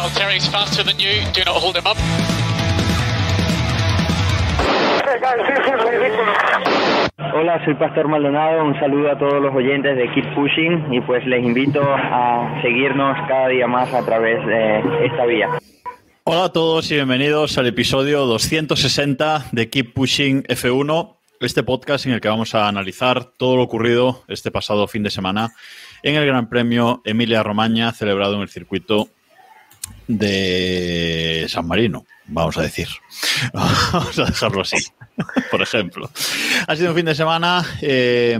Valtteri's faster than you. Do not hold him up. Hey guys, this is ridiculous. Hola, soy Pastor Maldonado. Un saludo a todos los oyentes de Keep Pushing y pues les invito a seguirnos cada día más a través de esta vía. Hola a todos y bienvenidos al episodio 260 de Keep Pushing F1, este podcast en el que vamos a analizar todo lo ocurrido este pasado fin de semana en el Gran Premio Emilia Romagna celebrado en el circuito de San Marino, vamos a decir. Vamos a dejarlo así, por ejemplo. Ha sido un fin de semana... eh,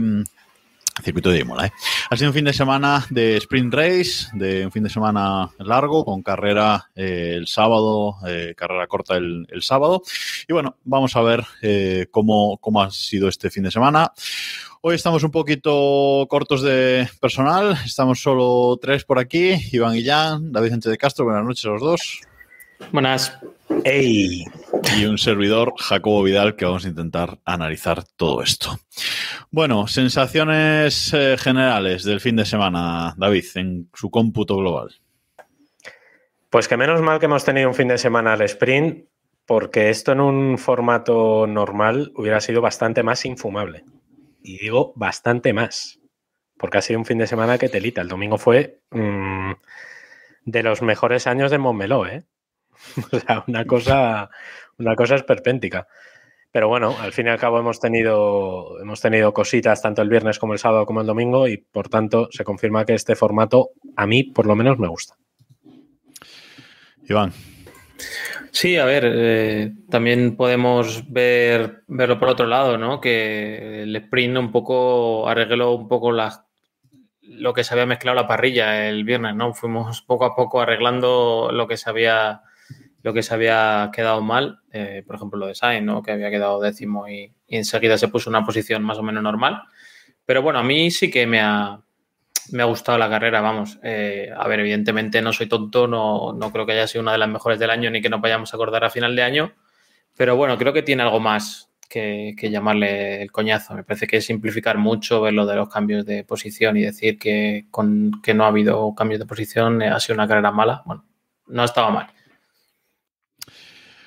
circuito de Imola, ¿eh? Ha sido un fin de semana de sprint race, de un fin de semana largo, con carrera eh, el sábado, eh, carrera corta el, el, sábado. Y bueno, vamos a ver cómo, cómo ha sido este fin de semana. Hoy estamos un poquito cortos de personal, estamos solo tres por aquí, Iván Guillán, David Sánchez de Castro, buenas noches a los dos. Buenas. ¡Ey! Y un servidor, Jacobo Vidal, que vamos a intentar analizar todo esto. Bueno, sensaciones eh, generales del fin de semana, David, en su cómputo global. Pues que menos mal que hemos tenido un fin de semana al sprint, porque esto en un formato normal hubiera sido bastante más infumable. Y digo bastante más, porque ha sido un fin de semana que telita. El domingo fue mmm, de los mejores años de Montmeló, ¿eh? O sea, una cosa, una cosa esperpéntica. Pero bueno, al fin y al cabo hemos tenido, hemos tenido cositas tanto el viernes como el sábado como el domingo y por tanto se confirma que este formato a mí por lo menos me gusta. Iván. Sí, a ver, eh, también podemos ver, verlo por otro lado, ¿no? Que el sprint un poco arregló un poco la, lo que se había mezclado la parrilla el viernes, ¿no? Fuimos poco a poco arreglando lo que se había lo que se había quedado mal, eh, por ejemplo lo de Sainz, ¿no? que había quedado décimo y, y, enseguida se puso una posición más o menos normal. Pero bueno, a mí sí que me ha, me ha gustado la carrera, vamos. Eh, a ver, evidentemente no soy tonto, no, no creo que haya sido una de las mejores del año ni que nos vayamos a acordar a final de año, pero bueno, creo que tiene algo más que, que llamarle el coñazo. Me parece que es simplificar mucho ver lo de los cambios de posición y decir que, con, que no ha habido cambios de posición, eh, ha sido una carrera mala. Bueno, no estaba mal.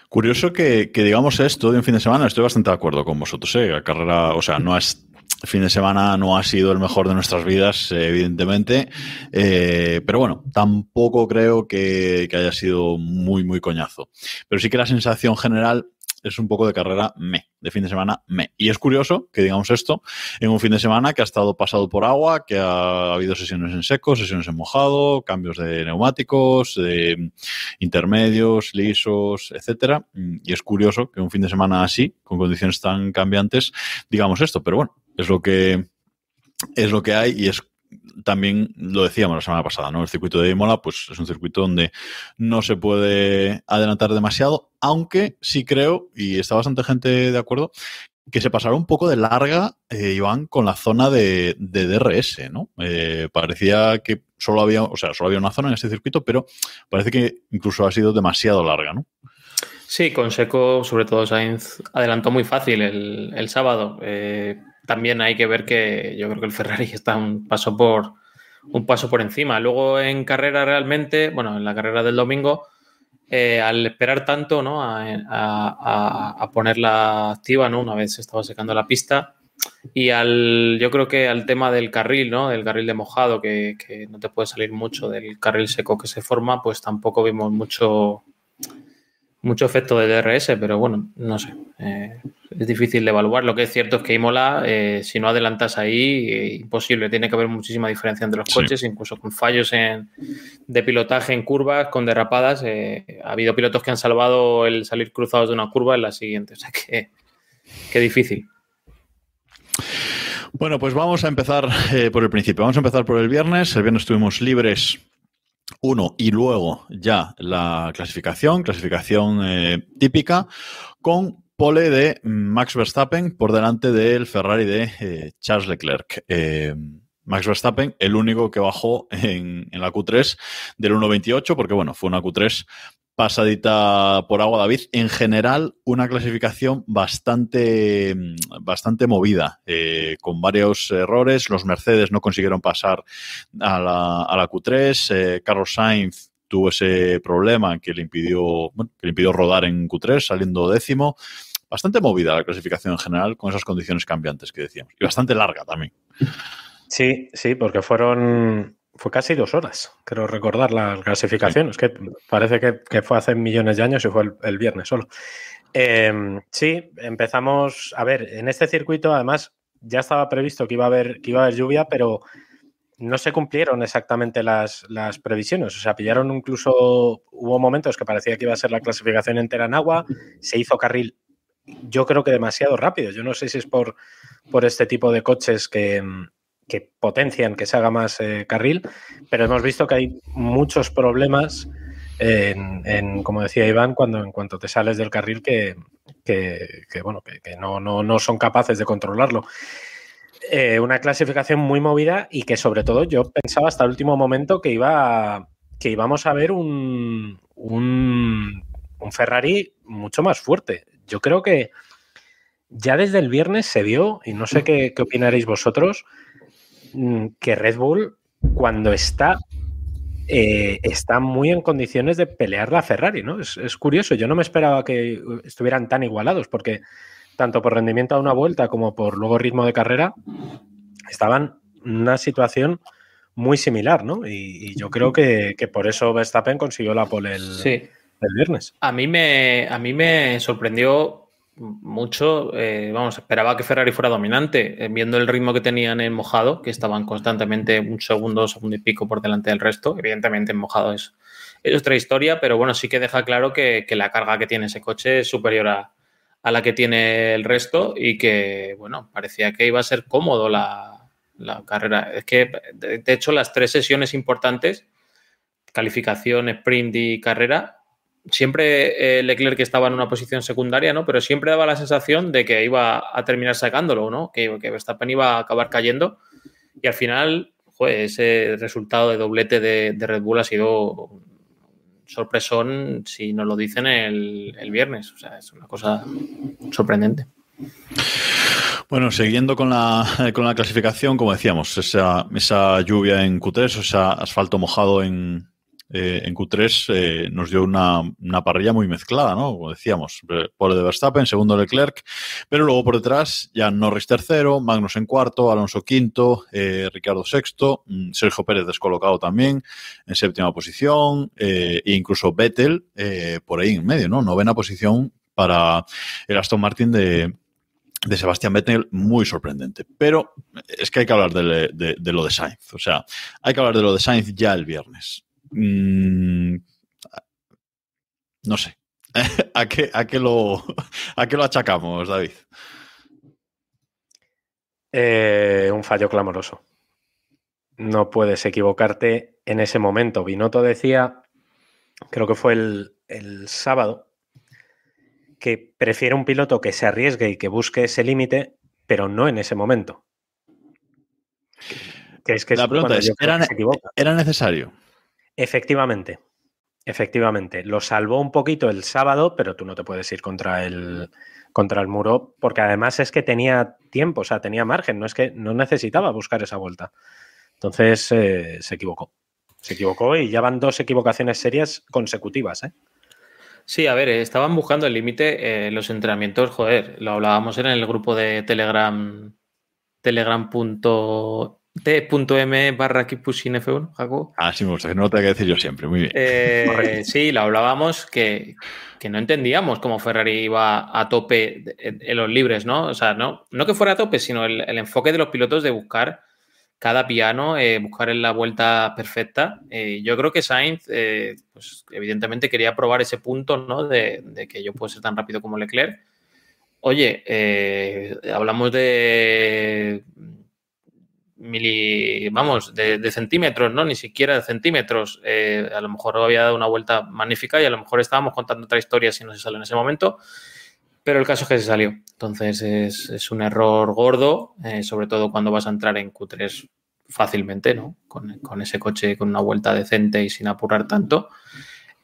Curioso que, que, digamos esto de un fin de semana, estoy bastante de acuerdo con vosotros. ¿eh? La carrera, o sea, no es. El fin de semana no ha sido el mejor de nuestras vidas, evidentemente. Eh, pero bueno, tampoco creo que, haya sido muy, muy coñazo. Pero sí que la sensación general es un poco de carrera me, de fin de semana me. Y es curioso que digamos esto en un fin de semana que ha estado pasado por agua, que ha habido sesiones en seco, sesiones en mojado, cambios de neumáticos, de intermedios, lisos, etcétera. Y es curioso que un fin de semana así, con condiciones tan cambiantes, digamos esto. Pero bueno, es lo que es lo que hay y es también lo decíamos la semana pasada, ¿no? El circuito de Imola, pues es un circuito donde no se puede adelantar demasiado, aunque sí creo, y está bastante gente de acuerdo, que se pasará un poco de larga, eh, Iván, con la zona de, de DRS, ¿no? Eh, parecía que solo había, o sea, solo había una zona en este circuito, pero parece que incluso ha sido demasiado larga, ¿no? Sí, con Seco, sobre todo Sainz, adelantó muy fácil el, el sábado. Eh, también hay que ver que yo creo que el Ferrari está un paso por un paso por encima. Luego en carrera realmente, bueno, en la carrera del domingo, eh, al esperar tanto, ¿no? A, ponerla activa, ¿no? Una vez se estaba secando la pista. Y al, yo creo que al tema del carril, ¿no? Del carril de mojado, que, que no te puede salir mucho del carril seco que se forma, pues tampoco vimos mucho, mucho efecto de DRS, pero bueno, no sé. Eh, es difícil de evaluar. Lo que es cierto es que Imola, eh, si no adelantas ahí, eh, imposible. Tiene que haber muchísima diferencia entre los sí. coches, incluso con fallos en, de pilotaje en curvas, con derrapadas. Eh, ha habido pilotos que han salvado el salir cruzados de una curva en la siguiente. O sea que, que difícil. Bueno, pues vamos a empezar por el principio. Vamos a empezar por el viernes. El viernes estuvimos libres uno y luego ya la clasificación, clasificación eh, típica, con pole de Max Verstappen por delante del Ferrari de eh, Charles Leclerc. Eh, Max Verstappen, el único que bajó en, en la Q3 del 1.28, porque bueno, fue una Q3 pasadita por agua, David. En general, una clasificación bastante, bastante movida, eh, con varios errores. Los Mercedes no consiguieron pasar a la, a la Q3. Eh, Carlos Sainz tuvo ese problema que le impidió, que le impidió rodar en Q3, saliendo décimo. Bastante movida la clasificación en general, con esas condiciones cambiantes que decíamos. Y bastante larga también. Sí, sí, porque fueron fue casi dos horas, creo recordar la clasificación. Es que parece que, fue hace millones de años y fue el, viernes solo. Em, sí, empezamos. A ver, en este circuito, además, ya estaba previsto que iba a haber, que iba a haber lluvia, pero no se cumplieron exactamente las, las, previsiones. O sea, pillaron incluso. Hubo momentos que parecía que iba a ser la clasificación entera en agua. Se hizo carril, yo creo que demasiado rápido. Yo no sé si es por, por este tipo de coches que que potencian que se haga más eh, carril, pero hemos visto que hay muchos problemas en, como decía Iván, cuando en cuanto te sales del carril que, bueno, que, no, no, son capaces de controlarlo. Eh, una clasificación muy movida y que sobre todo yo pensaba hasta el último momento que iba que íbamos a ver un, un, un Ferrari mucho más fuerte. Yo creo que ya desde el viernes se vio, y no sé qué, qué opinaréis vosotros, Mm, que Red Bull, cuando está, eh, está muy en condiciones de pelear la Ferrari, ¿no? Es, curioso, yo no me esperaba que estuvieran tan igualados, porque tanto por rendimiento a una vuelta como por luego ritmo de carrera, estaban en una situación muy similar, ¿no? Y, yo creo que, por eso Verstappen consiguió la pole el, el viernes. A mí me, a mí me sorprendió mucho, eh, vamos, esperaba que Ferrari fuera dominante, eh, viendo el ritmo que tenían en mojado, que estaban constantemente un segundo, segundo y pico por delante del resto. Evidentemente, en mojado es, es otra historia, pero bueno, sí que deja claro que, la carga que tiene ese coche es superior a, la que tiene el resto y que, bueno, parecía que iba a ser cómodo la, la carrera. Es que, de hecho, las tres sesiones importantes, calificación, sprint y carrera, siempre eh, Leclerc estaba en una posición secundaria, ¿no? Pero siempre daba la sensación de que iba a terminar sacándolo, ¿no? Que, que Verstappen iba a acabar cayendo. Y al final, ese resultado de doblete de, Red Bull ha sido sorpresón si nos lo dicen el, el, viernes. O sea, es una cosa sorprendente. Bueno, siguiendo con la, con la clasificación, como decíamos, esa, esa lluvia en Q3, o sea, asfalto mojado en, eh, en Q3 eh, nos dio una, parrilla muy mezclada, ¿no? Como decíamos, pole de Verstappen, segundo Leclerc, pero luego por detrás ya Norris tercero, Magnus en cuarto, Alonso quinto, eh, Ricardo sexto, mm, Sergio Pérez descolocado también en séptima posición, e incluso Vettel por ahí en medio, ¿no? Novena posición para el Aston Martin de, de Sebastián Vettel muy sorprendente. Pero es que hay que hablar de, de, lo de Sainz. O sea, hay que hablar de lo de Sainz ya el viernes. Mm, no sé. ¿A qué, a, qué lo, ¿A qué lo achacamos, David? Eh, un fallo clamoroso. No puedes equivocarte en ese momento. Binotto decía, creo que fue el, el sábado, que prefiere un piloto que se arriesgue y que busque ese límite, pero no en ese momento. Que es que La pregunta es, ¿era, ¿era necesario? Efectivamente, efectivamente. Lo salvó un poquito el sábado, pero tú no te puedes ir contra el, contra el muro, porque además es que tenía tiempo, o sea, tenía margen, no es que no necesitaba buscar esa vuelta. Entonces eh, se equivocó. Se equivocó y ya van dos equivocaciones serias consecutivas, ¿eh? Sí, a ver, estaban buscando el límite eh, los entrenamientos, joder, lo hablábamos en el grupo de Telegram, telegram T.m barra Kipusin F1, Jacob. Ah, sí, me gusta, que no lo tengo que decir yo siempre, muy bien. Eh, sí, lo hablábamos que, no entendíamos cómo Ferrari iba a tope en los libres, ¿no? O sea, no, no que fuera a tope, sino el, enfoque de los pilotos de buscar cada piano, eh, buscar en la vuelta perfecta. Eh, yo creo que Sainz, pues evidentemente quería probar ese punto, ¿no? De, de, que yo puedo ser tan rápido como Leclerc. Oye, hablamos de mili, vamos, de, centímetros, ¿no? Ni siquiera de centímetros. Eh, a lo mejor había dado una vuelta magnífica y a lo mejor estábamos contando otra historia si no se salió en ese momento. Pero el caso es que se salió. Entonces es, un error gordo, eh, sobre todo cuando vas a entrar en Q3 fácilmente, ¿no? Con, con, ese coche con una vuelta decente y sin apurar tanto.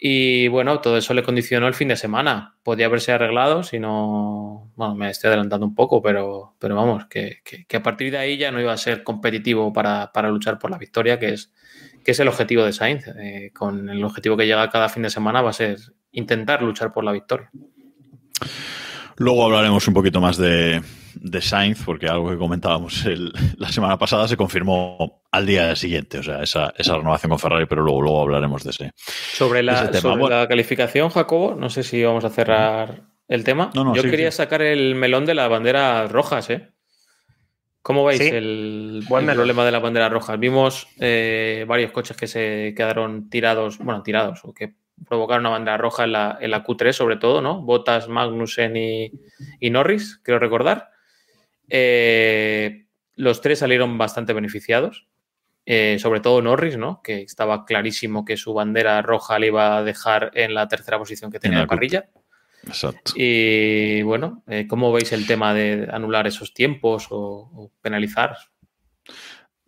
Y bueno, todo eso le condicionó el fin de semana. Podía haberse arreglado si no. Bueno, me estoy adelantando un poco, pero, pero vamos, que, que, a partir de ahí ya no iba a ser competitivo para, para luchar por la victoria, que es, que es el objetivo de Sainz. Eh, con el objetivo que llega cada fin de semana va a ser intentar luchar por la victoria. Luego hablaremos un poquito más de, de Sainz, porque algo que comentábamos la semana pasada se confirmó al día siguiente, o sea, esa, renovación con Ferrari, pero luego, luego hablaremos de ese. Sobre la, la calificación, Jacobo, no sé si vamos a cerrar el tema. Yo quería sacar el melón de las banderas rojas, ¿eh? ¿Cómo veis el, problema de las banderas rojas? Vimos eh, varios coches que se quedaron tirados, bueno, tirados, o que provocaron una bandera roja en la, en la Q3 sobre todo, ¿no? Bottas, Magnussen y, y Norris, quiero recordar. Eh, los tres salieron bastante beneficiados, eh, sobre todo Norris, ¿no? que estaba clarísimo que su bandera roja le iba a dejar en la tercera posición que tenía la parrilla. Exacto. Y bueno, eh, ¿cómo veis el tema de anular esos tiempos o, penalizar?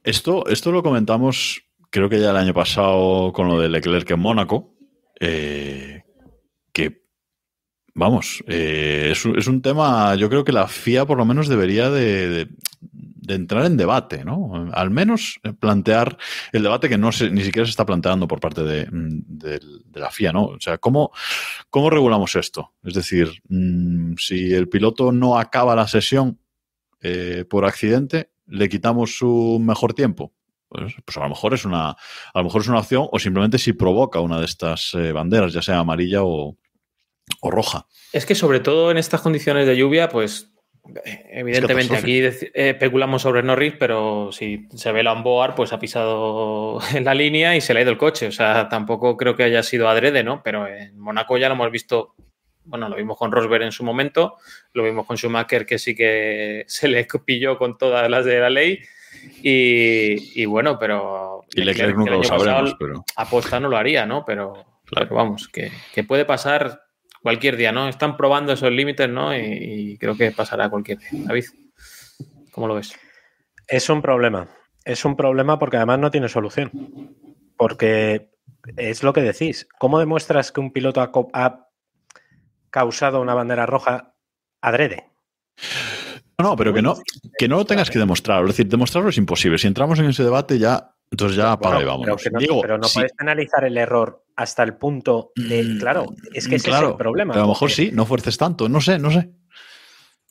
Esto, esto lo comentamos, creo que ya el año pasado con lo de Leclerc en Mónaco, que Vamos, eh, es, un tema, yo creo que la FIA por lo menos debería de, entrar en debate, ¿no? Al menos plantear el debate que no ni siquiera se está planteando por parte de, la FIA, ¿no? O sea, ¿cómo, ¿cómo regulamos esto? Es decir, mm, si el piloto no acaba la sesión eh, por accidente, ¿le quitamos su mejor tiempo? Pues, pues, a lo mejor es una, a lo mejor es una opción, o simplemente si provoca una de estas eh, banderas, ya sea amarilla o, o roja. Es que sobre todo en estas condiciones de lluvia, pues evidentemente aquí eh, especulamos sobre Norris, pero si se ve Lamboar, pues ha pisado en la línea y se le ha ido el coche. O sea, tampoco creo que haya sido adrede, ¿no? Pero en Monaco ya lo hemos visto, bueno, lo vimos con Rosberg en su momento, lo vimos con Schumacher que sí que se le pilló con todas las de la ley. Y, bueno, pero. Y Leclerc nunca lo sabremos, pero. Aposta no lo haría, ¿no? Pero, vamos, que, que puede pasar cualquier día, ¿no? Están probando esos límites, ¿no? Y, creo que pasará cualquier día. David, ¿cómo lo ves? Es un problema. Es un problema porque además no tiene solución. Porque es lo que decís. ¿Cómo demuestras que un piloto ha, causado una bandera roja adrede? No, pero que no, que no lo tengas que demostrar. Es decir, demostrarlo es imposible. Si entramos en ese debate, ya entonces ya para ahí vamos. Pero, no, puedes penalizar el error hasta el punto de. Mm, claro, es que ese es el problema. a lo mejor sí, no fuerces tanto, no sé, no sé.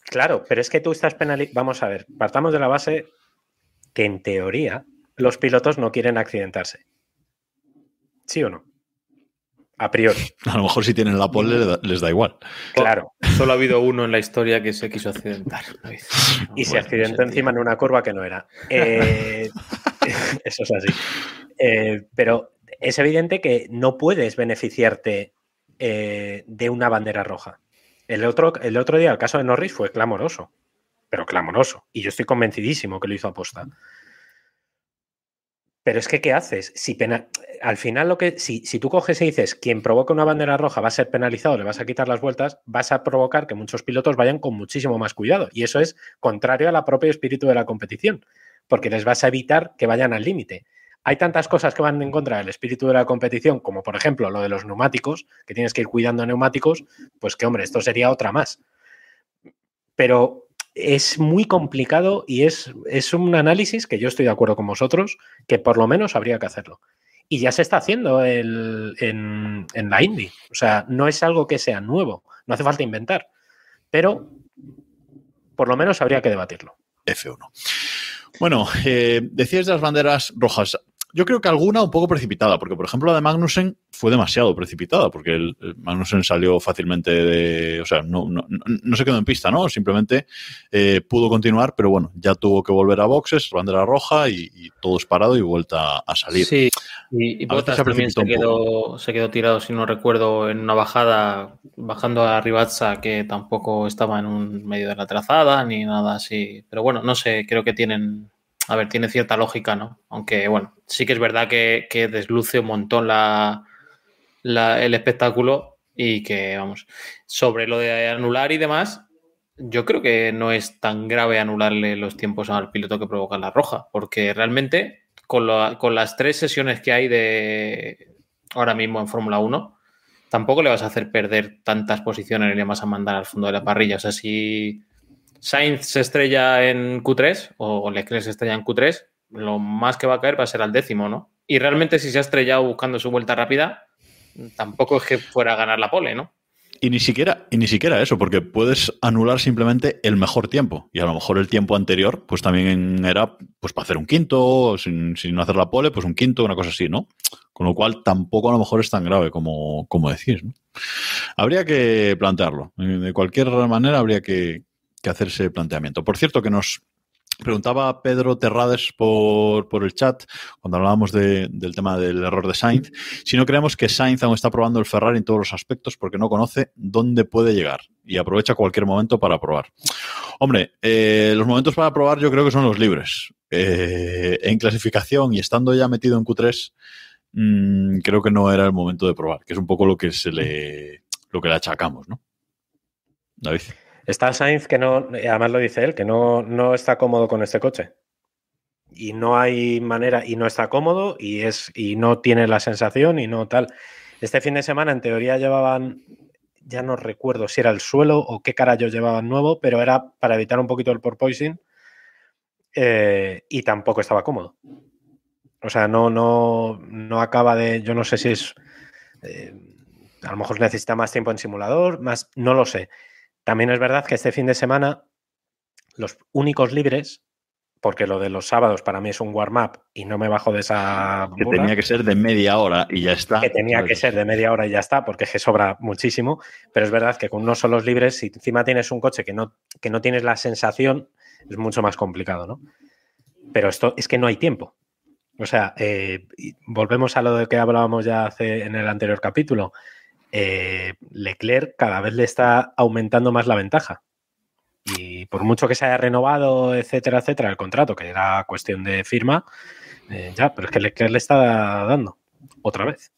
Claro, pero es que tú estás penalizando. Vamos a ver, partamos de la base que en teoría los pilotos no quieren accidentarse. ¿Sí o no? A priori. A lo mejor si tienen la pole les da igual. Claro. Solo ha habido uno en la historia que se quiso accidentar. y se accidentó encima en una curva que no era. Eh, Eso es así. Eh, pero es evidente que no puedes beneficiarte eh, de una bandera roja. El otro, el otro día, el caso de Norris fue clamoroso, pero clamoroso. Y yo estoy convencidísimo que lo hizo aposta. Pero es que, ¿qué haces? Si Al final, lo que si, si, tú coges y dices, quien provoca una bandera roja va a ser penalizado, le vas a quitar las vueltas, vas a provocar que muchos pilotos vayan con muchísimo más cuidado. Y eso es contrario al propio espíritu de la competición porque les vas a evitar que vayan al límite. Hay tantas cosas que van en contra del espíritu de la competición, como por ejemplo lo de los neumáticos, que tienes que ir cuidando neumáticos, pues que hombre, esto sería otra más. Pero es muy complicado y es, es un análisis que yo estoy de acuerdo con vosotros, que por lo menos habría que hacerlo. Y ya se está haciendo en, en la Indy. O sea, no es algo que sea nuevo, no hace falta inventar, pero por lo menos habría que debatirlo. F1. Bueno, eh, decías de las banderas rojas. Yo creo que alguna un poco precipitada, porque por ejemplo la de Magnussen fue demasiado precipitada, porque el, Magnussen salió fácilmente de. O sea, no, no, no se quedó en pista, ¿no? Simplemente eh, pudo continuar, pero bueno, ya tuvo que volver a boxes, bandera roja y, todo es parado y vuelta a salir. Sí, y, y Bottas también se quedó, se quedó tirado, si no recuerdo, en una bajada, bajando a Ribazza, que tampoco estaba en un medio de la trazada ni nada así. Pero bueno, no sé, creo que tienen a ver, tiene cierta lógica, ¿no? Aunque, bueno, sí que es verdad que, desluce un montón la, el espectáculo y que, vamos, sobre lo de anular y demás, yo creo que no es tan grave anularle los tiempos al piloto que provoca la roja, porque realmente con, con las tres sesiones que hay de ahora mismo en Fórmula 1, tampoco le vas a hacer perder tantas posiciones le vas a mandar al fondo de la parrilla. O sea, si Sainz se estrella en Q3 o Leclerc se estrella en Q3, lo más que va a caer va a ser al décimo, ¿no? Y realmente si se ha estrellado buscando su vuelta rápida, tampoco es que fuera a ganar la pole, ¿no? Y ni siquiera, y ni siquiera eso, porque puedes anular simplemente el mejor tiempo. Y a lo mejor el tiempo anterior, pues también era pues para hacer un quinto, sin, sin hacer la pole, pues un quinto, una cosa así, ¿no? Con lo cual tampoco a lo mejor es tan grave como, como decís. ¿no? Habría que plantearlo. De cualquier manera habría que, que hacerse planteamiento. Por cierto, que nos Preguntaba Pedro Terrades por, por el chat, cuando hablábamos de, del tema del error de Sainz, si no creemos que Sainz aún está probando el Ferrari en todos los aspectos porque no conoce dónde puede llegar y aprovecha cualquier momento para probar. Hombre, eh, los momentos para probar yo creo que son los libres. Eh, en clasificación y estando ya metido en Q3, mmm, creo que no era el momento de probar, que es un poco lo que se le, lo que le achacamos, ¿no? David. Está Sainz que no, además lo dice él, que no, no está cómodo con este coche. Y no hay manera, y no está cómodo, y es, y no tiene la sensación, y no tal. Este fin de semana, en teoría, llevaban, ya no recuerdo si era el suelo o qué carajo llevaban nuevo, pero era para evitar un poquito el porpoising. Eh, y tampoco estaba cómodo. O sea, no, no, no acaba de. Yo no sé si es. Eh, a lo mejor necesita más tiempo en simulador, más. No lo sé. También es verdad que este fin de semana los únicos libres, porque lo de los sábados para mí es un warm-up y no me bajo de esa... Que tenía que ser de media hora y ya está. Que tenía que ser de media hora y ya está, porque es que sobra muchísimo, pero es verdad que con unos solos libres, si encima tienes un coche que no, que no tienes la sensación, es mucho más complicado, ¿no? Pero esto es que no hay tiempo. O sea, eh, volvemos a lo de que hablábamos ya hace en el anterior capítulo eh, Leclerc cada vez le está aumentando más la ventaja. Y por mucho que se haya renovado, etcétera, etcétera, el contrato, que era cuestión de firma, eh, ya, pero es que Leclerc le está dando otra vez.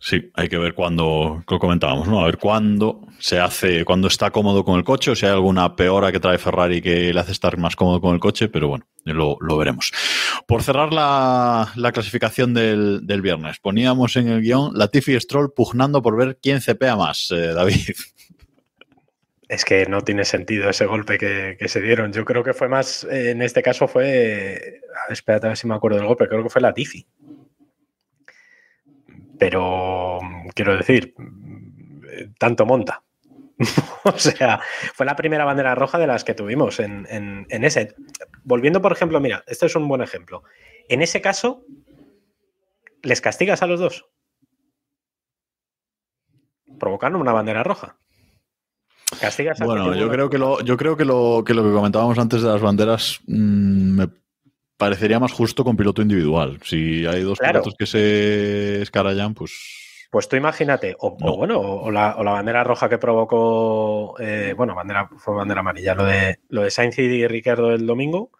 Sí, hay que ver cuándo, lo comentábamos, ¿no? A ver cuándo se hace, cuándo está cómodo con el coche, o si hay alguna peora que trae Ferrari que le hace estar más cómodo con el coche, pero bueno, lo, veremos. Por cerrar la, la clasificación del, viernes, poníamos en el guion Latifi y Stroll pugnando por ver quién cepea más, eh, David. Es que no tiene sentido ese golpe que, se dieron. Yo creo que fue más, en este caso fue, espérate a ver si me acuerdo del golpe, creo que fue Latifi. Pero quiero decir, tanto monta. o sea, fue la primera bandera roja de las que tuvimos en, en, en, ese. Volviendo, por ejemplo, mira, este es un buen ejemplo. En ese caso, ¿les castigas a los dos? Provocando una bandera roja. ¿Castigas a bueno, yo creo, que lo, yo creo que lo, que lo que comentábamos antes de las banderas mmm, me parecería más justo con piloto individual. Si hay dos claro. pilotos que se escarallan, pues. Pues tú imagínate, o, no. o bueno, o la, o la, bandera roja que provocó, eh, bueno, bandera, fue bandera amarilla, lo de, lo de Sainz y Ricardo el domingo,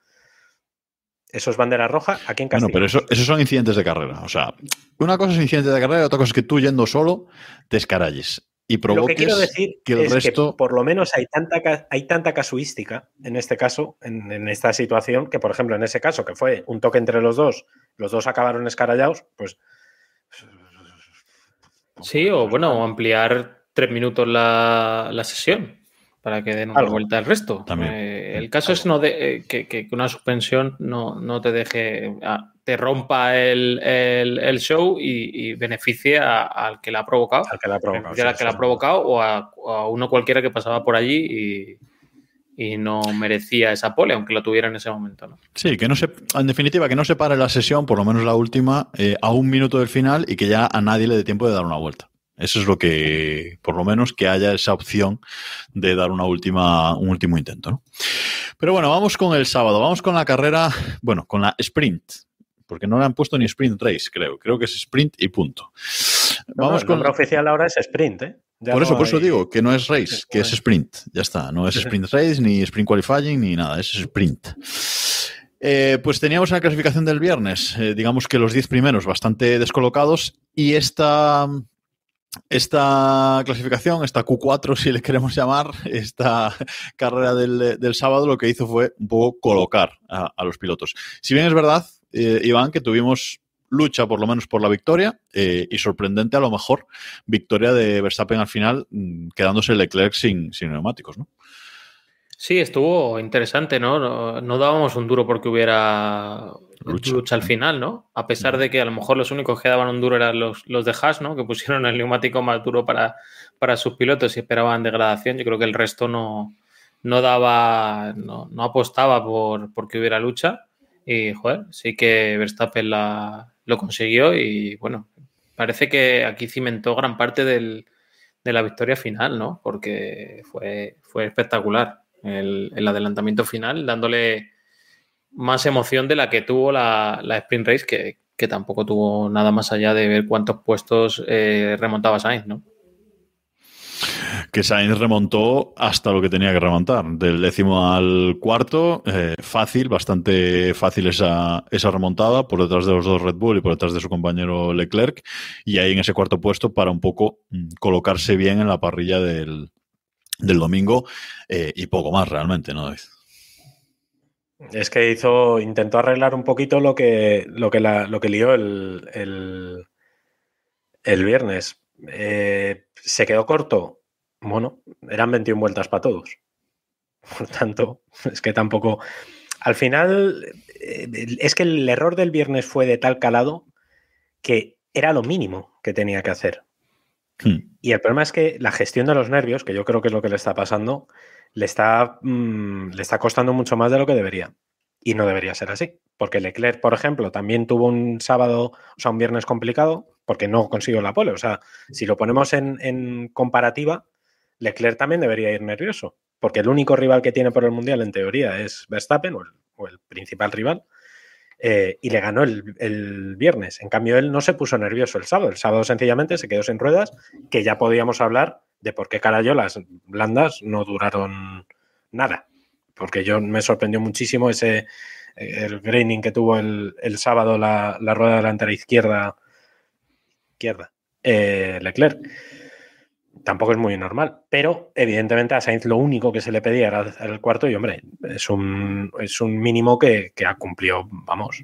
eso es bandera roja, ¿a quién castiga? Bueno, pero eso, esos son incidentes de carrera. O sea, una cosa es incidente de carrera y otra cosa es que tú yendo solo te escaralles y provoques Lo que quiero decir que el es resto... que por lo menos hay tanta, hay tanta casuística en este caso, en, en, esta situación, que por ejemplo en ese caso, que fue un toque entre los dos, los dos acabaron escarallados, pues... Sí, o bueno, ampliar tres minutos la, la sesión para que den una Algo. vuelta al resto. También. Eh, el caso es no de, eh, que, que, una suspensión no, no te deje, ah, te rompa el, el, el show y, y beneficie a, al que la ha provocado. Al que la ha provocado. Sí, al que la ha provocado o a, a, uno cualquiera que pasaba por allí y, y, no merecía esa pole, aunque lo tuviera en ese momento. ¿no? Sí, que no se, en definitiva, que no se pare la sesión, por lo menos la última, eh, a un minuto del final y que ya a nadie le dé tiempo de dar una vuelta. Eso es lo que, por lo menos, que haya esa opción de dar una última, un último intento. ¿no? Pero bueno, vamos con el sábado, vamos con la carrera, bueno, con la sprint, porque no le han puesto ni sprint race, creo. Creo que es sprint y punto. No, vamos no, el con nombre oficial ahora es sprint, ¿eh? Ya por eso, por eso digo que no es race, que es sprint. Ya está. No es sprint race, ni sprint qualifying, ni nada. Es sprint. Eh, pues teníamos la clasificación del viernes, eh, digamos que los 10 primeros bastante descolocados y esta, esta clasificación, esta Q4 si le queremos llamar, esta carrera del, del sábado lo que hizo fue un poco colocar a, a los pilotos. Si bien es verdad, eh, Iván, que tuvimos lucha por lo menos por la victoria eh, y sorprendente a lo mejor victoria de Verstappen al final mm, quedándose Leclerc sin, sin neumáticos, ¿no? Sí, estuvo interesante, ¿no? ¿no? ¿no? dábamos un duro porque hubiera lucha. lucha. al final, ¿no? A pesar de que a lo mejor los únicos que daban un duro eran los, los de Haas, ¿no? Que pusieron el neumático más duro para, para sus pilotos y esperaban degradación. Yo creo que el resto no, no daba, no, no apostaba por, por que hubiera lucha. Y, joder, sí que Verstappen la, lo consiguió y, bueno, parece que aquí cimentó gran parte del, de la victoria final, ¿no? Porque fue, fue espectacular el, el, adelantamiento final, dándole más emoción de la que tuvo la, la sprint race, que, que, tampoco tuvo nada más allá de ver cuántos puestos eh, remontaba Sainz, ¿no? Que Sainz remontó hasta lo que tenía que remontar, del décimo al cuarto, eh, fácil, bastante fácil esa, esa remontada, por detrás de los dos Red Bull y por detrás de su compañero Leclerc, y ahí en ese cuarto puesto para un poco mm, colocarse bien en la parrilla del, del domingo eh, y poco más realmente, ¿no? Es que hizo, intentó arreglar un poquito lo que, lo que, lo que lió el, el, el viernes. Eh, se quedó corto. Bueno, eran 21 vueltas para todos. Por tanto, es que tampoco. Al final, eh, es que el error del viernes fue de tal calado que era lo mínimo que tenía que hacer. Hmm. Y el problema es que la gestión de los nervios, que yo creo que es lo que le está pasando, le está, mmm, le está costando mucho más de lo que debería. Y no debería ser así. Porque Leclerc, por ejemplo, también tuvo un sábado, o sea, un viernes complicado, porque no consiguió la pole. O sea, si lo ponemos en, en comparativa, Leclerc también debería ir nervioso. Porque el único rival que tiene por el Mundial, en teoría, es Verstappen, o el, principal rival. Eh, y le ganó el, el, viernes. En cambio, él no se puso nervioso el sábado. El sábado sencillamente se quedó sin ruedas, que ya podíamos hablar de por qué carajo las blandas no duraron nada. Porque yo me sorprendió muchísimo ese el graining que tuvo el, el sábado la, la, rueda delantera izquierda, izquierda eh, Leclerc. Tampoco es muy normal, pero evidentemente a Sainz lo único que se le pedía era el cuarto y hombre, es un, es un mínimo que, que ha cumplido, vamos,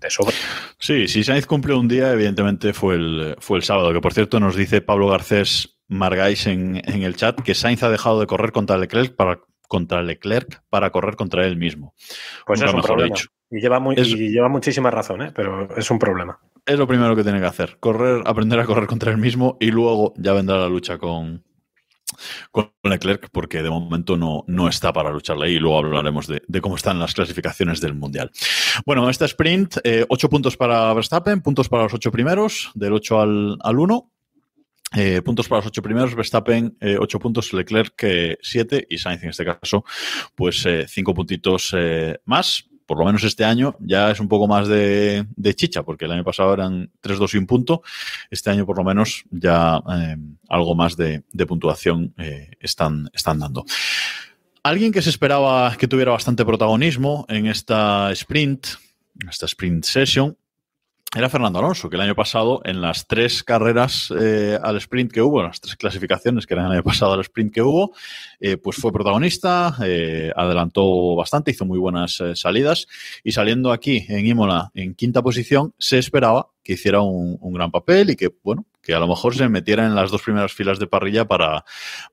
de sobra. Sí, si Sainz cumplió un día, evidentemente fue el, fue el sábado, que por cierto nos dice Pablo Garcés Margáis en, en, el chat que Sainz ha dejado de correr contra Leclerc para, contra Leclerc para correr contra él mismo. Pues Nunca es un problema. Dicho. Y lleva, muy, es, y lleva muchísima razón, ¿eh? pero es un problema. Es lo primero que tiene que hacer, correr, aprender a correr contra él mismo y luego ya vendrá la lucha con, con Leclerc porque de momento no, no está para lucharle y luego hablaremos de, cómo están las clasificaciones del Mundial. Bueno, este sprint, eh, 8 puntos para Verstappen, puntos para los 8 primeros, del 8 al, al 1. Eh, puntos para los ocho primeros, Verstappen eh, ocho puntos, Leclerc eh, siete y Sainz en este caso, pues cinco puntitos más. Por lo menos este año ya es un poco más de, chicha, porque el año pasado eran 3-2 y un punto. Este año, por lo menos, ya eh, algo más de, puntuación están, están dando. Alguien que se esperaba que tuviera bastante protagonismo en esta sprint, esta sprint session, era Fernando Alonso, que el año pasado, en las tres carreras eh, al sprint que hubo, en las tres clasificaciones que eran el año pasado al sprint que hubo, eh, pues fue protagonista, eh, adelantó bastante, hizo muy buenas salidas y saliendo aquí en Imola en quinta posición, se esperaba que hiciera un, gran papel y que, bueno, que a lo mejor se metiera en las dos primeras filas de parrilla para,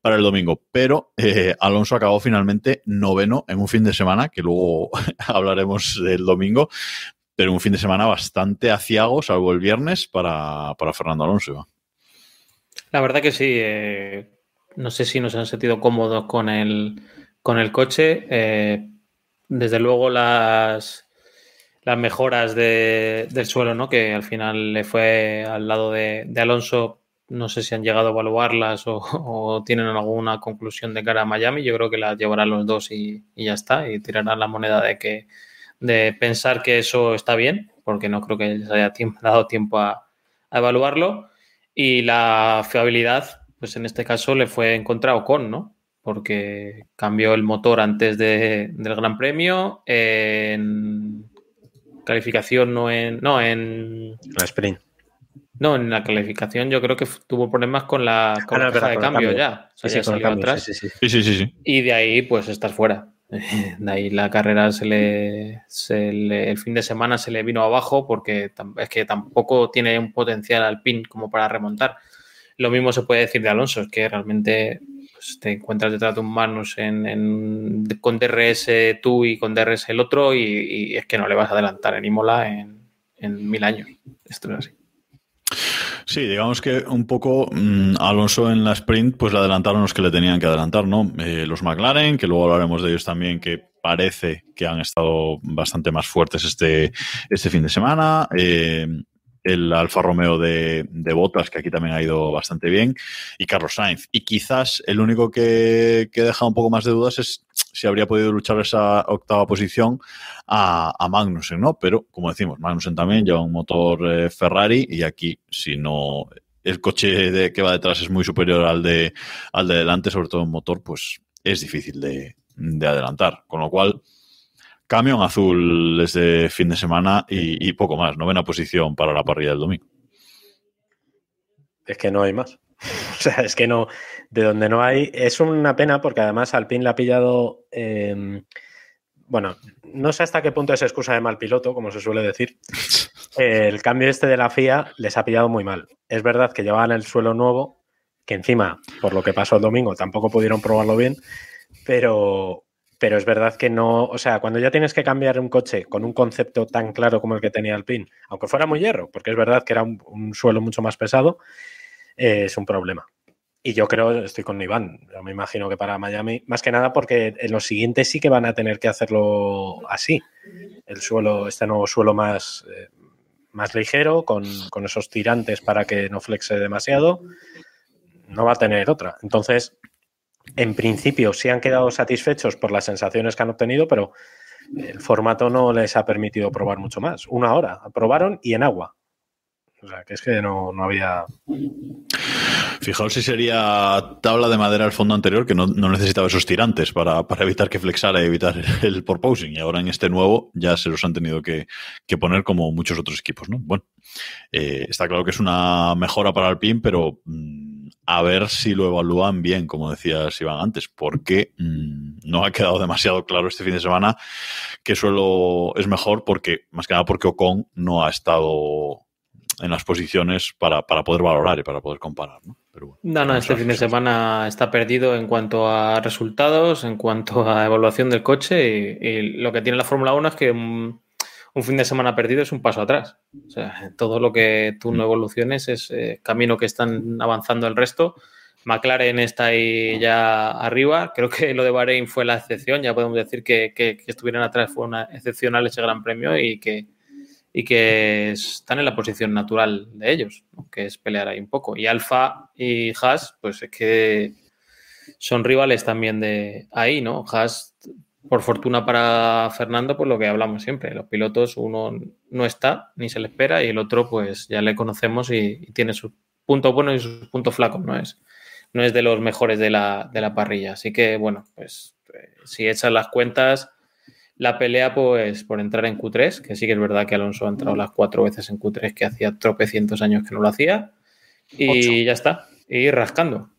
para el domingo. Pero Alonso acabó finalmente noveno en un fin de semana, que luego hablaremos del domingo, pero un fin de semana bastante aciago, salvo el viernes, para, para Fernando Alonso. La verdad que sí. Eh, no sé si nos han sentido cómodos con el, con el coche. Eh, desde luego las, las mejoras de, del suelo, ¿no? que al final le fue al lado de, Alonso. No sé si han llegado a evaluarlas o, o, tienen alguna conclusión de cara a Miami. Yo creo que las llevarán los dos y, y ya está. Y tirarán la moneda de que, de pensar que eso está bien, porque no creo que les haya tiempo, dado tiempo a, a, evaluarlo. Y la fiabilidad, pues en este caso le fue encontrado con, ¿no? porque cambió el motor antes de, del Gran Premio. En calificación no en. No, en. La sprint. No, en la calificación yo creo que tuvo problemas con la, con Ah, la no, es caja verdad, de con cambio, cambio. ya. O sea, Sí, ya sí, con el salió cambio, atrás. sí, sí, sí. Sí, sí, sí, sí. Y de ahí, pues estás fuera. De ahí la carrera se le, se le- El fin de semana se le vino abajo porque es que tampoco tiene un potencial Alpine como para remontar. Lo mismo se puede decir de Alonso, es que realmente pues, te encuentras detrás de un Magnus en, en- con DRS tú y con DRS el otro, y, y es que no le vas a adelantar en Imola en, en mil años. Esto es así. Sí, digamos que un poco mm, Alonso en la sprint, pues le adelantaron los que le tenían que adelantar, ¿no? Eh, los McLaren, que luego hablaremos de ellos también, que parece que han estado bastante más fuertes este, este fin de semana. Eh, el Alfa Romeo de, de Botas, que aquí también ha ido bastante bien, y Carlos Sainz. Y quizás el único que, que deja un poco más de dudas es si habría podido luchar esa octava posición a, a Magnussen, ¿no? Pero, como decimos, Magnussen también lleva un motor eh, Ferrari y aquí, si no, el coche de, que va detrás es muy superior al de, al de delante, sobre todo en motor, pues es difícil de, de adelantar. Con lo cual, camión azul desde fin de semana y, y poco más. Novena posición para la parrilla del domingo. Es que no hay más. O sea, es que no, de donde no hay, es una pena porque además Alpine le ha pillado, eh, bueno, no sé hasta qué punto es excusa de mal piloto, como se suele decir. El cambio este de la FIA les ha pillado muy mal. Es verdad que llevaban el suelo nuevo, que encima, por lo que pasó el domingo, tampoco pudieron probarlo bien, pero, pero es verdad que no, o sea, cuando ya tienes que cambiar un coche con un concepto tan claro como el que tenía Alpine, aunque fuera muy hierro, porque es verdad que era un suelo mucho más pesado, eh, es un problema. Y yo creo, estoy con Iván, me imagino que para Miami, más que nada porque en los siguientes sí que van a tener que hacerlo así. El suelo, este nuevo suelo más, eh, más ligero, con, con esos tirantes para que no flexe demasiado, no va a tener otra. Entonces, en principio sí han quedado satisfechos por las sensaciones que han obtenido, pero el formato no les ha permitido probar mucho más. Una hora, probaron y en agua. O sea, que es que no, había... Fijaos si sería tabla de madera al fondo anterior que no, necesitaba esos tirantes para, evitar que flexara y evitar el porposing. Y ahora en este nuevo ya se los han tenido que, poner como muchos otros equipos. ¿no? Bueno, eh, está claro que es una mejora para Alpine, pero mmm, a ver si lo evalúan bien, como decías Iván antes, porque mmm, no ha quedado demasiado claro este fin de semana que suelo es mejor porque, más que nada porque Ocon no ha estado en las posiciones para, para, poder valorar y para poder comparar. ¿no? Pero bueno, no, no, este fin de semana está perdido en cuanto a resultados, en cuanto a evaluación del coche y, y lo que tiene la Fórmula 1 es que un, un, fin de semana perdido es un paso atrás. O sea, todo lo que tú no evoluciones es eh, camino que están avanzando el resto. McLaren está ahí ya arriba. Creo que lo de Bahrein fue la excepción. Ya podemos decir que, que, que estuvieran atrás fue una excepcional ese gran premio y que, y que están en la posición natural de ellos, que es pelear ahí un poco. Y Alfa y Haas, pues es que son rivales también de ahí, ¿no? Haas, por fortuna para Fernando, pues lo que hablamos siempre, los pilotos, uno no está, ni se le espera, y el otro, pues ya le conocemos y, y tiene sus puntos buenos y sus puntos flacos, ¿no? Es, no es de los mejores de la, de la parrilla. Así que, bueno, pues eh, si echas las cuentas la pelea pues por entrar en Q3, que sí que es verdad que Alonso ha entrado las cuatro veces en Q3, que hacía tropecientos años que no lo hacía, y Ocho. ya está, y rascando.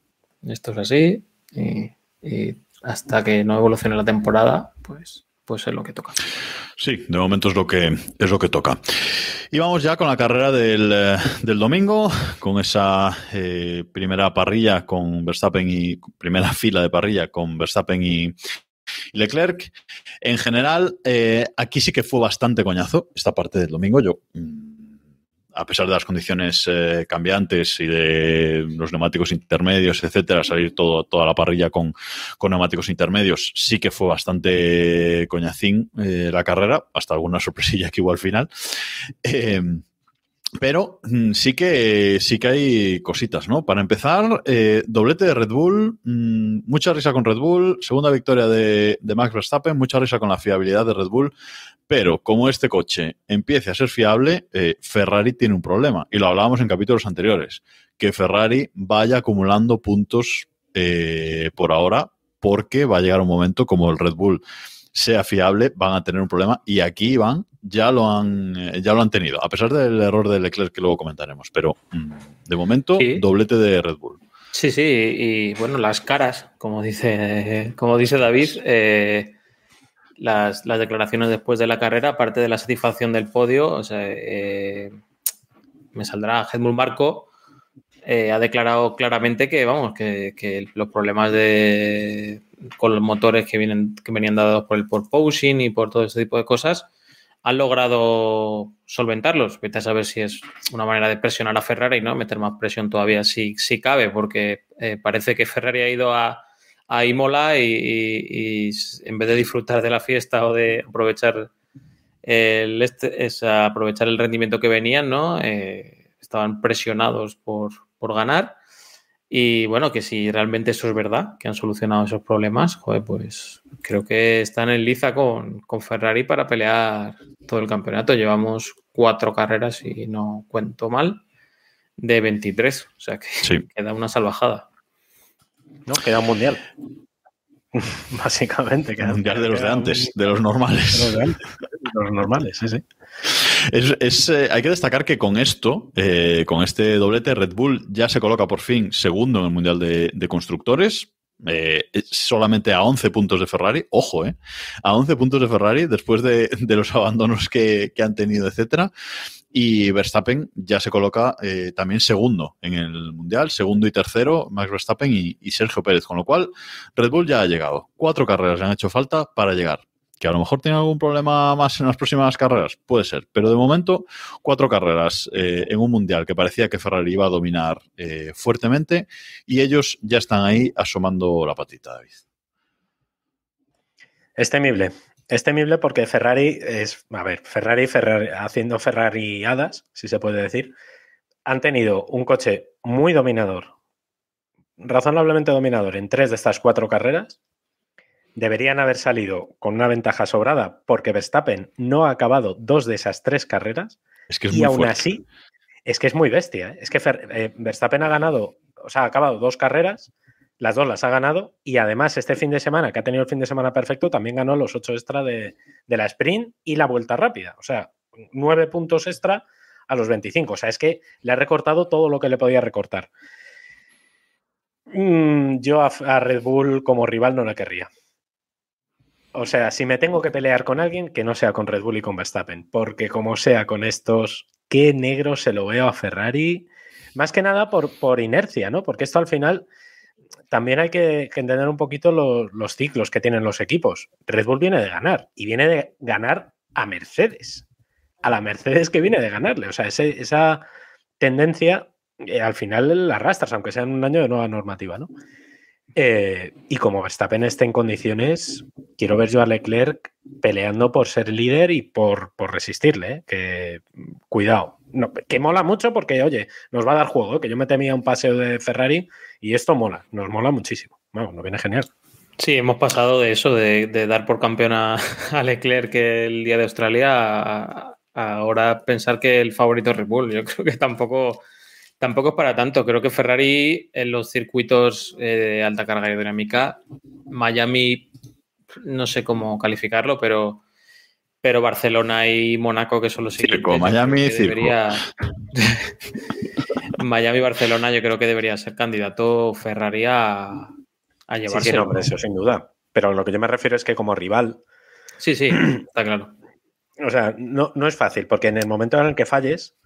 Esto es así, y, y, hasta que no evolucione la temporada, pues, pues es lo que toca. Sí, de momento es lo que, es lo que toca. Y vamos ya con la carrera del, del domingo, con esa eh, primera parrilla con Verstappen y primera fila de parrilla con Verstappen y, Leclerc, en general, eh, aquí sí que fue bastante coñazo esta parte del domingo. Yo, mm, a pesar de las condiciones eh, cambiantes y de los neumáticos intermedios, etcétera, salir todo, toda la parrilla con, neumáticos intermedios, sí que fue bastante coñacín eh, la carrera, hasta alguna sorpresilla que hubo al final. Pero mm, sí que sí que hay cositas, ¿no? Para empezar, eh, doblete de Red Bull, mmm, mucha risa con Red Bull, segunda victoria de, de, Max Verstappen, mucha risa con la fiabilidad de Red Bull, pero como este coche empiece a ser fiable, eh, Ferrari tiene un problema, y lo hablábamos en capítulos anteriores, que Ferrari vaya acumulando puntos eh, por ahora porque va a llegar un momento como el Red Bull sea fiable, van a tener un problema y aquí van, ya lo han, eh, ya lo han tenido, a pesar del error de Leclerc que luego comentaremos, pero mm, de momento Sí. doblete de Red Bull. Sí, sí, y bueno, las caras, como dice, como dice David, eh, las, las declaraciones después de la carrera, aparte de la satisfacción del podio, o sea, eh, me saldrá Helmut Marco, eh, ha declarado claramente que, vamos, que, que los problemas de con los motores que vienen, que venían dados por el porpoising y por todo ese tipo de cosas, han logrado solventarlos. Vete a saber si es una manera de presionar a Ferrari, ¿no? Meter más presión todavía si, si cabe, porque eh, parece que Ferrari ha ido a, a Imola y, en vez de disfrutar de la fiesta o de aprovechar el, este, es aprovechar el rendimiento que venían, ¿no? Eh, estaban presionados por, por ganar. Y bueno, que si realmente eso es verdad, que han solucionado esos problemas, joder, pues creo que están en liza con, con Ferrari para pelear todo el campeonato. Llevamos cuatro carreras, si no cuento mal, de 23. O sea que Sí. queda una salvajada. ¿no? Queda un mundial. Básicamente. Queda, Mundial de los de un- antes, de los de normales. los de antes, de los normales, sí, sí. Es, es, eh, hay que destacar que con esto, eh, con este doblete, Red Bull ya se coloca por fin segundo en el Mundial de, de Constructores. eh, solamente a 11 puntos de Ferrari, ojo, eh, a 11 puntos de Ferrari después de, de los abandonos que, que han tenido, etcétera. Y Verstappen ya se coloca eh, también segundo en el Mundial, segundo y tercero, Max Verstappen y, Sergio Pérez, con lo cual Red Bull ya ha llegado. Cuatro carreras le han hecho falta para llegar. Que a lo mejor tiene algún problema más en las próximas carreras, puede ser. Pero de momento, cuatro carreras eh, en un mundial que parecía que Ferrari iba a dominar eh, fuertemente y ellos ya están ahí asomando la patita, David. Es temible. Es temible porque Ferrari es, a ver, Ferrari, Ferrari haciendo Ferrariadas, si se puede decir, han tenido un coche muy dominador, razonablemente dominador en tres de estas cuatro carreras. Deberían haber salido con una ventaja sobrada porque Verstappen no ha acabado dos de esas tres carreras Es que es y muy aún fuerte. así es que es muy bestia. ¿eh? Es que Fer- eh, Verstappen ha ganado, o sea, ha acabado dos carreras, las dos las ha ganado y además este fin de semana, que ha tenido el fin de semana perfecto, también ganó los ocho extra de, de la sprint y la vuelta rápida. O sea, nueve puntos extra a los 25. O sea, es que le ha recortado todo lo que le podía recortar. Mm, yo a, Red Bull como rival no la querría. O sea, si me tengo que pelear con alguien, que no sea con Red Bull y con Verstappen, porque como sea con estos, qué negro se lo veo a Ferrari. Más que nada por, por inercia, ¿no? Porque esto al final también hay que, entender un poquito lo- los ciclos que tienen los equipos. Red Bull viene de ganar y viene de ganar a Mercedes. A la Mercedes que viene de ganarle. O sea, esa tendencia eh, al final la arrastras, aunque sea en un año de nueva normativa, ¿no? Eh, y como Verstappen esté en condiciones, quiero ver yo a Leclerc peleando por ser líder y por, por resistirle. ¿eh? Que cuidado. No, que mola mucho porque, oye, nos va a dar juego. ¿eh? Que yo me temía un paseo de Ferrari y esto mola, nos mola muchísimo. Vamos, nos viene genial. Sí, hemos pasado de eso, de, dar por campeón a, Leclerc el día de Australia, a, a ahora pensar que el favorito es Red Bull. Yo creo que tampoco, tampoco es para tanto. Creo que Ferrari en los circuitos eh, de alta carga aerodinámica, Miami, no sé cómo calificarlo, pero, pero Barcelona y Mónaco, que son los Circo, siguientes, Miami, circo. debería- Miami y Barcelona, yo creo que debería ser candidato Ferrari a, a Sí, llevarse. sí, no, hombre, eso sin duda. Pero lo que yo me refiero es que como rival, Sí, sí, está claro. o sea, no, no es fácil, porque en el momento en el que falles,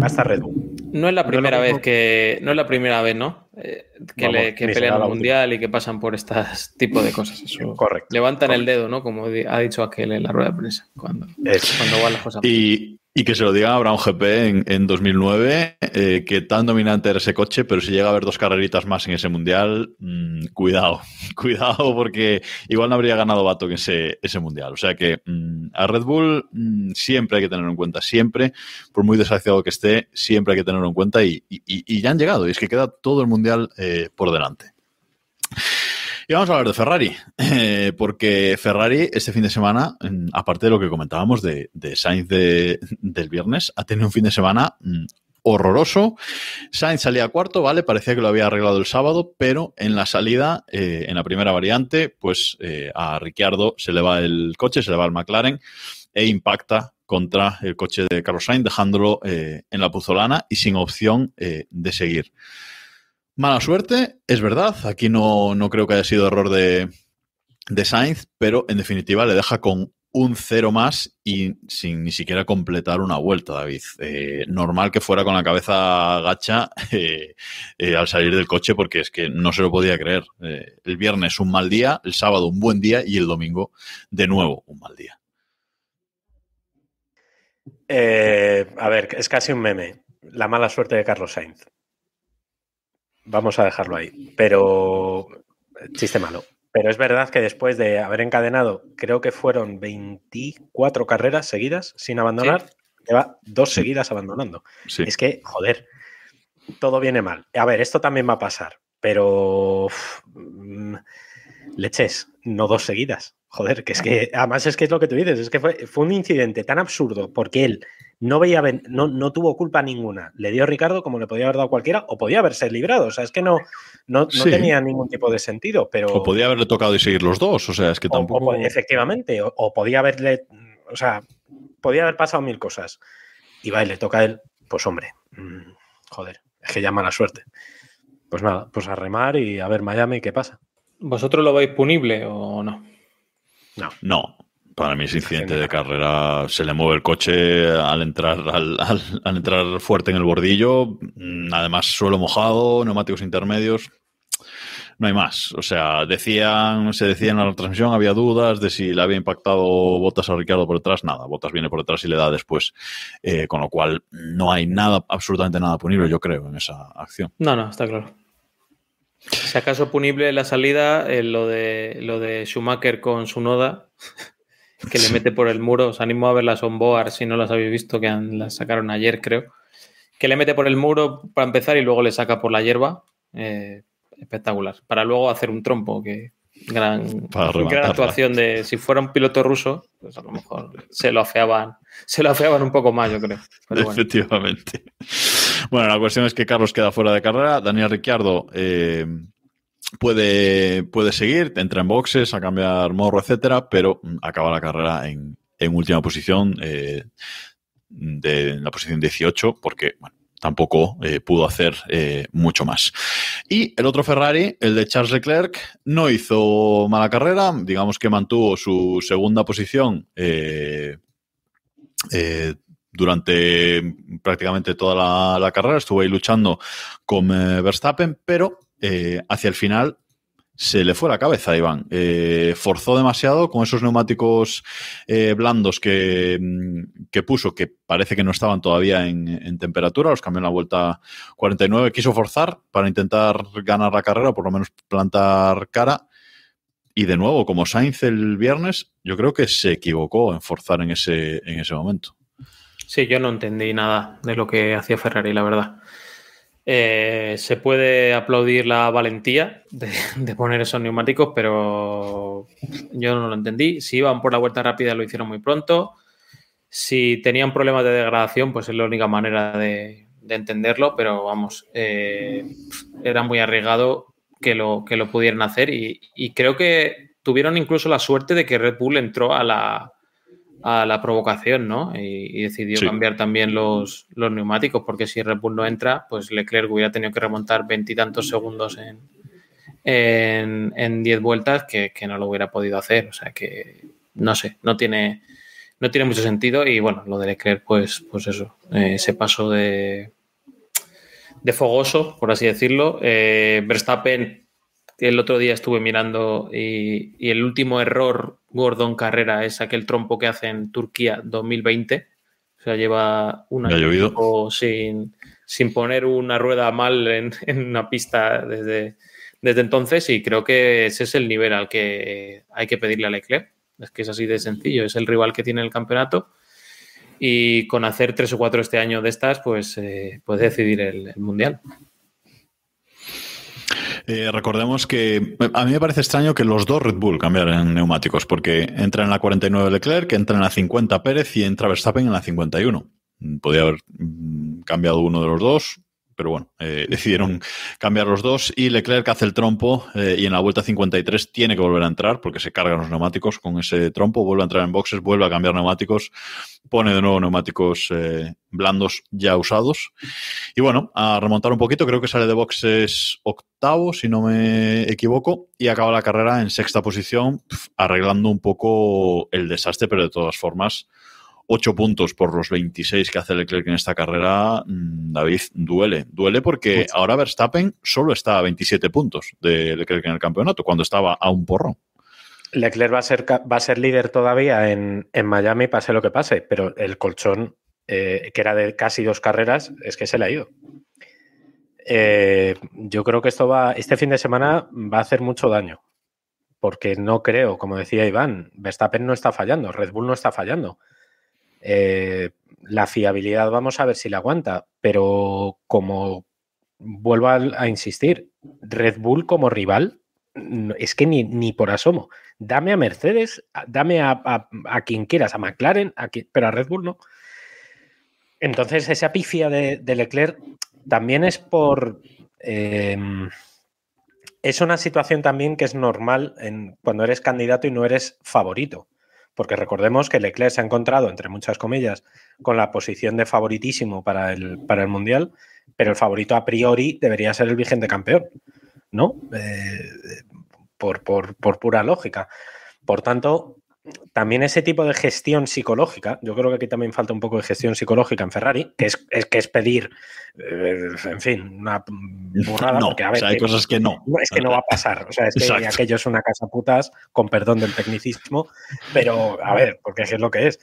va a estar Red Bull. No es la primera vez que. No es la primera vez, ¿no? Eh, que, Vamos, le- que pelean el mundial y que pasan por este tipo de cosas. Eso. Correcto. Levantan el dedo, ¿no? Como ha dicho aquel en la rueda de prensa, cuando, Es- cuando van las cosas. Y, y que se lo diga a Brown GP en, en 2009, eh, que tan dominante era ese coche, pero si llega a haber dos carreritas más en ese mundial, mm, cuidado, cuidado, porque igual no habría ganado Bato en ese, ese mundial. O sea que mm, a Red Bull mm, siempre hay que tenerlo en cuenta, siempre, por muy desgraciado que esté, siempre hay que tenerlo en cuenta y, y- y ya han llegado, y es que queda todo el mundial eh, por delante. Y vamos a hablar de Ferrari, eh, porque Ferrari este fin de semana, aparte de lo que comentábamos de, de Sainz de- del viernes, ha tenido un fin de semana mm, horroroso. Sainz salía cuarto, ¿vale? Parecía que lo había arreglado el sábado, pero en la salida, eh, en la primera variante, pues eh, a Ricciardo se le va el coche, se le va el McLaren e impacta contra el coche de Carlos Sainz, dejándolo en la puzolana y sin opción de seguir. Mala suerte, es verdad. Aquí no, no creo que haya sido error de, de Sainz, pero en definitiva le deja con un cero más y sin ni siquiera completar una vuelta, David. Eh, normal que fuera con la cabeza gacha eh, eh, al salir del coche porque es que no se lo podía creer. el viernes un mal día, el sábado un buen día y el domingo de nuevo un mal día. a ver, es casi un meme. La mala suerte de Carlos Sainz. Vamos a dejarlo ahí. Pero chiste malo. Pero es verdad que después de haber encadenado, creo que fueron 24 carreras seguidas sin abandonar, lleva dos seguidas abandonando. Es que, joder, todo viene mal. A ver, esto también va a pasar, pero mm, leches, no dos seguidas. Joder, que es que además es que es lo que tú dices, es que fue, fue un incidente tan absurdo porque él no veía, no, no, tuvo culpa ninguna. Le dio a Ricardo como le podía haber dado cualquiera, o podía haberse librado. O sea, es que no, no, tenía ningún tipo de sentido. Pero, o podía haberle tocado y seguir los dos. O sea, es que tampoco. efectivamente, o, podía haberle. O sea, podía haber pasado mil cosas. Y va y le toca a él, pues hombre, mm, joder, es que ya mala suerte. Pues nada, pues a remar y a ver Miami qué pasa. ¿Vosotros lo veis punible o no? No. No, para mí ese incidente de carrera se le mueve el coche al entrar, al, entrar fuerte en el bordillo. Mm, además, suelo mojado, neumáticos intermedios. No hay más. O sea, decían, se decía en la transmisión, había dudas de si le había impactado Botas a Ricardo por detrás. Nada, Botas viene por detrás y le da después. Eh, con lo cual, no hay nada, absolutamente nada punible, yo creo, en esa acción. No, no, está claro. Si acaso punible la salida, eh, lo, de, lo de Schumacher con su noda que le mete por el muro. Os animo a ver las onboard si no las habéis visto, que las sacaron ayer, creo. Que le mete por el muro para empezar y luego le saca por la hierba. Eh, espectacular. Para luego hacer un trompo, que gran, gran actuación de si fuera un piloto ruso, pues a lo mejor se lo afeaban, se lo afeaban un poco más, yo creo. Efectivamente. Bueno. la cuestión es que Carlos queda fuera de carrera. Daniel Ricciardo eh, puede, puede seguir, entra en boxes a cambiar morro, etcétera, pero acaba la carrera en, última posición, eh, de, en la posición 18, porque tampoco eh, pudo hacer eh, mucho más. Y el otro Ferrari, el de Charles Leclerc, no hizo mala carrera, digamos que mantuvo su segunda posición durante prácticamente toda la, la, carrera, estuvo ahí luchando con Verstappen, pero eh, hacia el final se le fue la cabeza Iván. Eh, forzó demasiado con esos neumáticos eh, blandos mm, que, puso, que parece que no estaban todavía en, temperatura, los cambió en la vuelta 49. Quiso forzar para intentar ganar la carrera, por lo menos plantar cara. Y de nuevo, como Sainz el viernes, yo creo que se equivocó en forzar en ese, en ese momento. Sí, yo no entendí nada de lo que hacía Ferrari, la verdad. Eh, se puede aplaudir la valentía de, poner esos neumáticos, pero yo no lo entendí. Si iban por la vuelta rápida lo hicieron muy pronto. Si tenían problemas de degradación, pues es la única manera de, entenderlo, pero vamos, eh, era muy arriesgado que lo, que lo pudieran hacer y creo que tuvieron incluso la suerte de que Red Bull entró a la, a la provocación, ¿no? Y, decidió cambiar también los, los, neumáticos, porque si Red Bull no entra, pues Leclerc hubiera tenido que remontar veintitantos segundos en, en, diez vueltas que, no lo hubiera podido hacer. O sea que, no sé, no tiene, no tiene mucho sentido. Y bueno, lo de Leclerc, pues, pues eso, eh, se pasó de, de fogoso, por así decirlo. Eh, Verstappen el otro día estuve mirando y, el último error Gordon Carrera es aquel trompo que hace en Turquía 2020. O sea, lleva un año sin, sin poner una rueda mal en, una pista desde, desde entonces y creo que ese es el nivel al que hay que pedirle a Leclerc. Es que es así de sencillo, es el rival que tiene el campeonato y con hacer tres o cuatro este año de estas, pues eh, puede decidir el mundial. Eh, recordemos que a mí me parece extraño que los dos Red Bull cambiaran neumáticos, porque entra en la 49 Leclerc, entra en la 50 Pérez y entra Verstappen en la 51. Podría haber mm, cambiado uno de los dos, pero bueno, eh, decidieron cambiar los dos y Leclerc hace el trompo eh, y en la vuelta 53 tiene que volver a entrar porque se cargan los neumáticos con ese trompo, vuelve a entrar en boxes, vuelve a cambiar neumáticos, pone de nuevo neumáticos eh, blandos ya usados. Y bueno, a remontar un poquito, creo que sale de boxes octavo, si no me equivoco, y acaba la carrera en sexta posición, arreglando un poco el desastre, pero de todas formas 8 puntos por los 26 que hace Leclerc en esta carrera, mm, David, duele. Duele porque ahora Verstappen solo está a 27 puntos de Leclerc en el campeonato, cuando estaba a un porrón. Leclerc va a ser, va a ser líder todavía en, Miami, pase lo que pase, pero el colchón, eh, que era de casi dos carreras, es que se le ha ido. Eh, yo creo que esto va, este fin de semana va a hacer mucho daño, porque no creo, como decía Iván, Verstappen no está fallando, Red Bull no está fallando. Eh, la fiabilidad vamos a ver si la aguanta, pero como vuelvo a, insistir, Red Bull como rival, es que ni, por asomo. Dame a Mercedes, dame a, quien quieras, a McLaren, pero a Red Bull no. Entonces, esa pifia de, Leclerc también es por. Em, es una situación también que es normal en, cuando eres candidato y no eres favorito porque recordemos que Leclerc se ha encontrado, entre muchas comillas, con la posición de favoritísimo para el, para el Mundial, pero el favorito a priori debería ser el vigente campeón, ¿no? Eh, por, por, por pura lógica. Por tanto, también ese tipo de gestión psicológica, yo creo que aquí también falta un poco de gestión psicológica en Ferrari, que es, que es pedir, eh, en fin, una burrada. No, porque, a ver, hay cosas que no. Es que no va a pasar. O sea, es que aquello es una casa putas, con perdón del tecnicismo, pero a ver, porque es lo que es.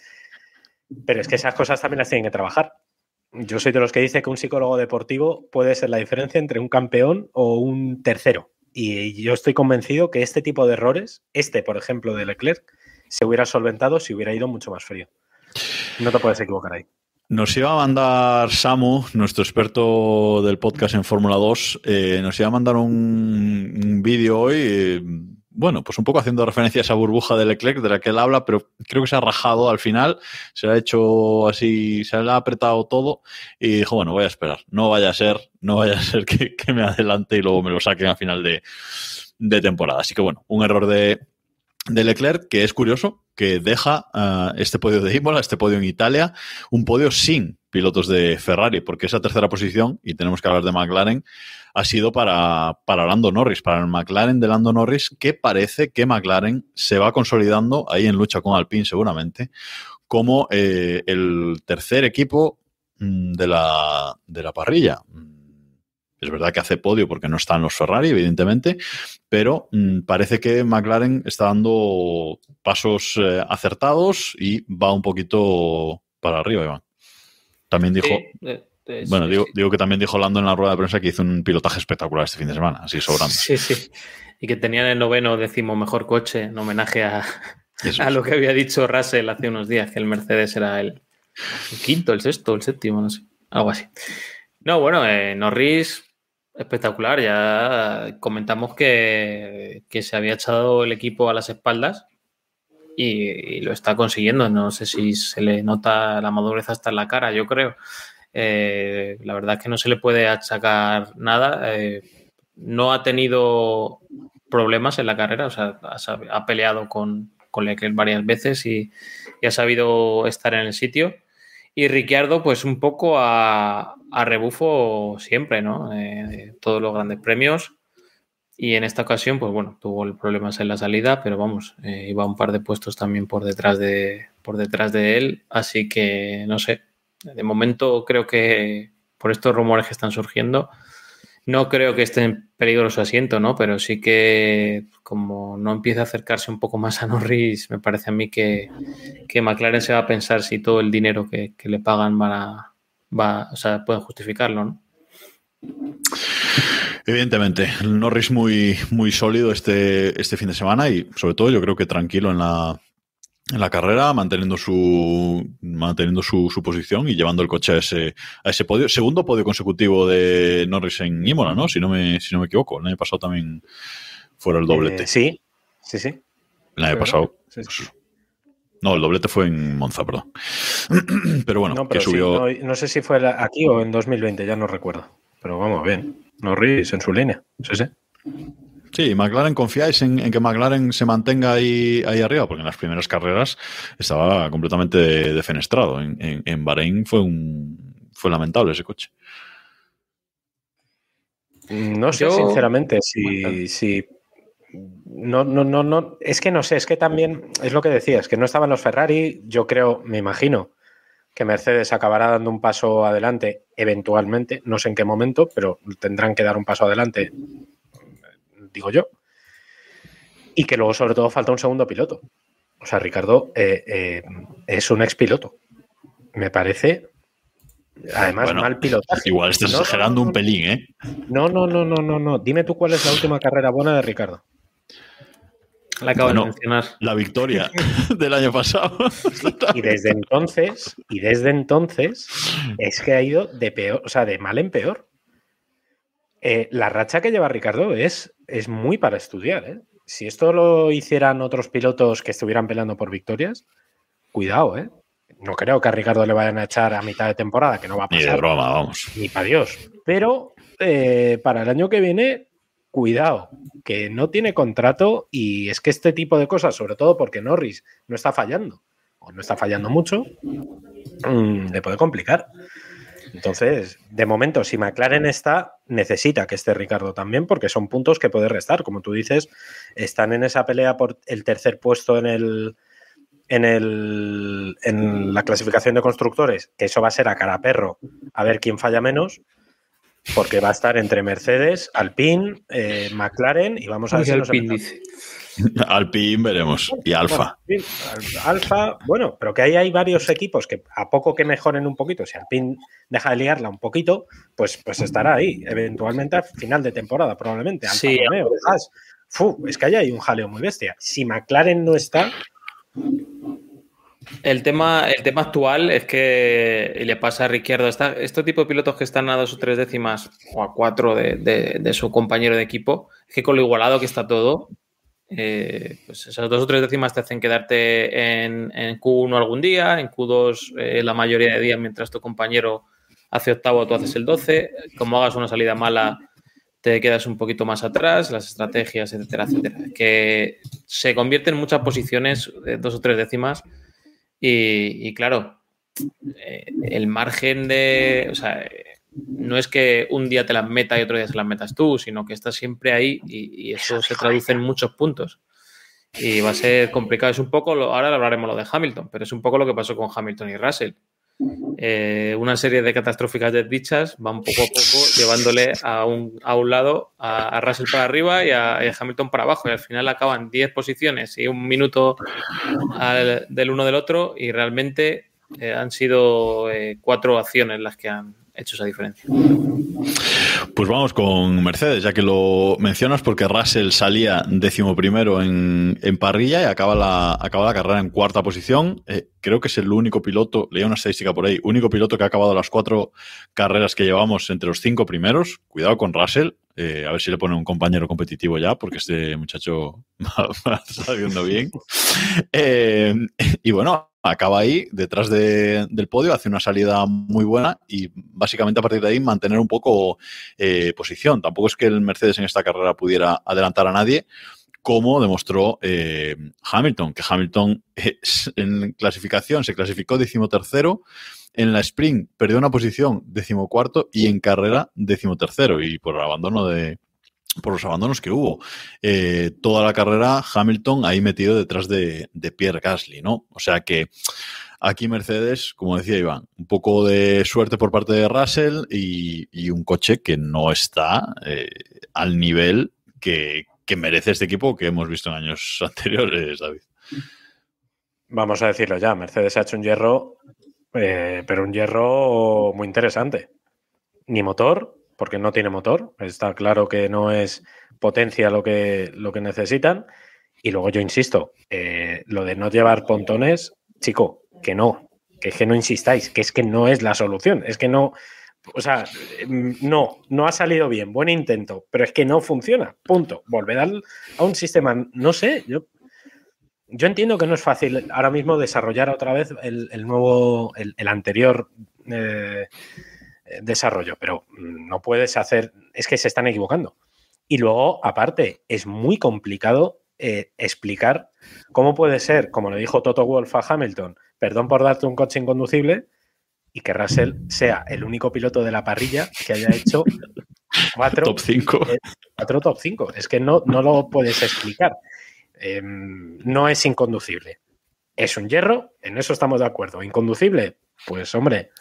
Pero es que esas cosas también las tienen que trabajar. Yo soy de los que dice que un psicólogo deportivo puede ser la diferencia entre un campeón o un tercero. Y yo estoy convencido que este tipo de errores, este, por ejemplo, de Leclerc, se hubiera solventado si hubiera ido mucho más frío. No te puedes equivocar ahí. Nos iba a mandar Samu, nuestro experto del podcast en Fórmula 2, eh, nos iba a mandar un, vídeo hoy, eh, bueno, pues un poco haciendo referencia a esa burbuja de Leclerc de la que él habla, pero creo que se ha rajado al final, se ha hecho así, se le ha apretado todo y dijo, bueno, voy a esperar, no vaya a ser, no vaya a ser que, me adelante y luego me lo saquen a final de, de temporada. Así que bueno, un error de, de Leclerc, que es curioso, que deja uh, este podio de Imola, este podio en Italia, un podio sin pilotos de Ferrari, porque esa tercera posición, y tenemos que hablar de McLaren, ha sido para, para Lando Norris, para el McLaren de Lando Norris, que parece que McLaren se va consolidando ahí en lucha con Alpine seguramente, como eh, el tercer equipo mm, de la, de la parrilla es verdad que hace podio porque no están los Ferrari, evidentemente, pero mm, parece que McLaren está dando pasos eh, acertados y va un poquito para arriba, Iván. También dijo. bueno, digo, digo, que también dijo Lando en la rueda de prensa que hizo un pilotaje espectacular este fin de semana, así sobrando. Sí, sí. Y que tenían el noveno décimo mejor coche en homenaje a, a lo que había dicho Russell hace unos días, que el Mercedes era el, quinto, el sexto, el séptimo, no sé, algo así. No, bueno, eh, Norris Espectacular, ya comentamos que, se había echado el equipo a las espaldas y, lo está consiguiendo. No sé si se le nota la madurez hasta en la cara, yo creo. Eh, la verdad es que no se le puede achacar nada. Eh, no ha tenido problemas en la carrera, o sea, ha, peleado con, con Leclerc varias veces y, y ha sabido estar en el sitio. Y Ricciardo, pues un poco a, rebufo siempre, ¿no? Eh, todos los grandes premios. Y en esta ocasión, pues bueno, tuvo problemas en la salida, pero vamos, eh, iba un par de puestos también por detrás de, por detrás de él. Así que, no sé, de momento creo que por estos rumores que están surgiendo, no creo que esté en peligro su asiento, ¿no? Pero sí que como no empieza a acercarse un poco más a Norris, me parece a mí que, que McLaren se va a pensar si todo el dinero que, le pagan va, va, o sea, pueden justificarlo, ¿no? Evidentemente, Norris muy, muy sólido este, este fin de semana y sobre todo yo creo que tranquilo en la, en la carrera, manteniendo su manteniendo su, posición y llevando el coche a ese, a ese podio. Segundo podio consecutivo de Norris en Imola, ¿no? Si no me, si no me equivoco. El año pasado también fuera el doblete. Eh, sí, sí, sí. El año pasado. Pues, No, el doblete fue en Monza, perdón. pero bueno, No, que sí, subió. no, no sé si fue aquí o en 2020, ya no recuerdo. Pero vamos, bien. Norris en su línea. Sí, sí. Sí, McLaren, ¿confiáis en, en que McLaren se mantenga ahí, ahí arriba? Porque en las primeras carreras estaba completamente defenestrado. En, en, en Bahrein fue un fue lamentable ese coche. No sé, Yo- sinceramente, si, si no, no, no, no, es que no sé, es que también es lo que decías, que no estaban los Ferrari, yo creo, me imagino que Mercedes acabará dando un paso adelante eventualmente, no sé en qué momento, pero tendrán que dar un paso adelante, digo yo. Y que luego, sobre todo, falta un segundo piloto. O sea, Ricardo eh, eh, es un expiloto. Me parece, además, Bueno, mal pilotaje. Igual estás No, exagerando no, un pelín, ¿eh? No, no, no, no, no, no. Dime tú cuál es la última carrera buena de Ricardo. La acabo Bueno. de mencionar. La victoria del año pasado. Y desde entonces, y desde entonces, es que ha ido de peor, o sea, de mal en peor. Eh, la racha que lleva Ricardo es, es muy para estudiar. ¿eh? Si esto lo hicieran otros pilotos que estuvieran peleando por victorias, cuidado, ¿eh? No creo que a Ricardo le vayan a echar a mitad de temporada, que no va a Ni de pasar. broma, vamos. ni para Dios. Pero eh, para el año que viene, cuidado, que no tiene contrato y es que este tipo de cosas, sobre todo porque Norris no está fallando, o no está fallando mucho, mm, le puede complicar. Entonces, de momento, si McLaren está, necesita que esté Ricardo también, porque son puntos que puede restar. Como tú dices, están en esa pelea por el tercer puesto en el. En, el, en la clasificación de constructores, que eso va a ser a cara perro, a ver quién falla menos, porque va a estar entre Mercedes, Alpine, eh, McLaren y vamos a ver si nos Alpine veremos. Y Alfa. bueno, Alfa, bueno, pero que ahí hay varios equipos que a poco que mejoren un poquito, si Alpine deja de liarla un poquito, pues, pues estará ahí, eventualmente al final de temporada, probablemente. Alfa Sí. Romeo, Haas. Fu, es que ahí hay un jaleo muy bestia. Si McLaren no está, El tema, el tema actual es que y le pasa a Ricciardo. Está, este tipo de pilotos que están a dos o tres décimas o a cuatro de, de- de su compañero de equipo, es que con lo igualado que está todo, eh, pues esas dos o tres décimas te hacen quedarte en, en Q1 algún día, en Q2 eh, la mayoría de días mientras tu compañero hace octavo, tú haces el 12. Como hagas una salida mala, te quedas un poquito más atrás, las estrategias, etcétera, etcétera. Que se convierte en muchas posiciones, dos o tres décimas, y, y claro, eh, el margen de. O sea, no es que un día te las meta y otro día se las metas tú, sino que estás siempre ahí y, y eso se traduce en muchos puntos. Y va a ser complicado. Es un poco, lo- ahora hablaremos lo de Hamilton, pero es un poco lo que pasó con Hamilton y Russell. Eh, una serie de catastróficas desdichas van poco a poco llevándole a un, a un lado a, a Russell para arriba y a, Hamilton para abajo. Y al final acaban 10 posiciones y un minuto al- del uno del otro y realmente eh, han sido eh, cuatro acciones las que han hecho esa diferencia. Pues vamos con Mercedes, ya que lo mencionas, porque Russell salía décimo primero en, en parrilla y acaba la, acaba la carrera en cuarta posición. Eh, creo que es el único piloto, leía una estadística por ahí, único piloto que ha acabado las cuatro carreras que llevamos entre los cinco primeros. Cuidado con Russell, eh, a ver si le pone un compañero competitivo ya, porque este muchacho va saliendo bien. Eh, y bueno, acaba ahí, detrás de- del podio, hace una salida muy buena y básicamente a partir de ahí mantener un poco eh, posición. Tampoco es que el Mercedes en esta carrera pudiera adelantar a nadie, como demostró eh, Hamilton, que Hamilton en clasificación se clasificó decimotercero, en la sprint perdió una posición decimocuarto y en carrera decimotercero y por el abandono de por los abandonos que hubo. Eh, toda la carrera Hamilton ahí metido detrás de, de Pierre Gasly, ¿no? O sea que aquí Mercedes, como decía Iván, un poco de suerte por parte de Russell y, y un coche que no está eh, al nivel que, que merece este equipo que hemos visto en años anteriores, David. vamos a decirlo ya, Mercedes ha hecho un hierro, eh, pero un hierro muy interesante. Ni motor, porque no tiene motor, está claro que no es potencia lo que, lo que necesitan. Y luego yo insisto, eh, lo de no llevar pontones, chico, que no, que es que no insistáis, que es que no es la solución, es que no, o sea, mm, no, no ha salido bien, buen intento, pero es que no funciona, punto. Volver al- a un sistema, no sé, yo yo entiendo que no es fácil ahora mismo desarrollar otra vez el, nuevo, el, anterior eh, desarrollo, pero no puedes hacer, es que se están equivocando. Y luego, aparte, es muy complicado eh, explicar cómo puede ser, como le dijo Toto Wolf a Hamilton, perdón por darte un coche inconducible, y que Russell sea el único piloto de la parrilla que haya hecho cuatro top 5. cuatro top 5. Es que no, no lo puedes explicar. Em, no es inconducible. Es un hierro, en eso estamos de acuerdo. ¿Inconducible? Pues hombre,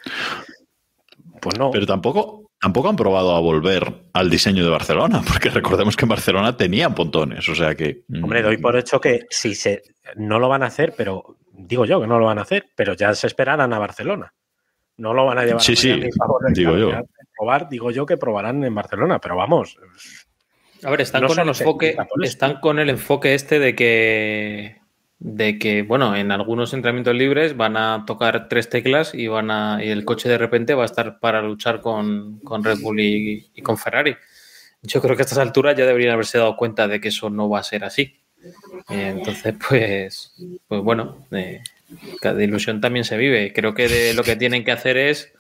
pues no. Pero tampoco, tampoco han probado a volver al diseño de Barcelona, porque recordemos que en Barcelona tenían pontones, o sea que... Mm. Hombre, doy por hecho que si se no lo van a hacer, pero digo yo que no lo van a hacer, pero ya se esperarán a Barcelona. No lo van a llevar sí, a sí, digo yo. Probar, digo yo que probarán en Barcelona, pero vamos, a ver, están, con el enfoque, están con el enfoque este de que, de que, bueno, en algunos entrenamientos libres van a tocar tres teclas y van a y el coche de repente va a estar para luchar con, Red Bull y, con Ferrari. Yo creo que a estas alturas ya deberían haberse dado cuenta de que eso no va a ser así. Eh, entonces, pues, pues bueno, eh, cada ilusión también se vive. Creo que de, lo que tienen que hacer es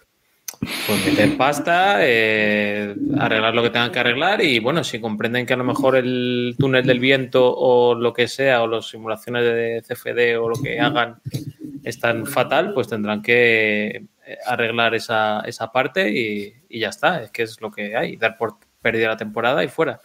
pues meter pasta, eh, arreglar lo que tengan que arreglar y bueno, si comprenden que a lo mejor el túnel del viento o lo que sea, o las simulaciones de CFD o lo que hagan están fatal, pues tendrán que eh, arreglar esa, esa parte y, ya está, es que es lo que hay, dar por perdida la temporada y fuera.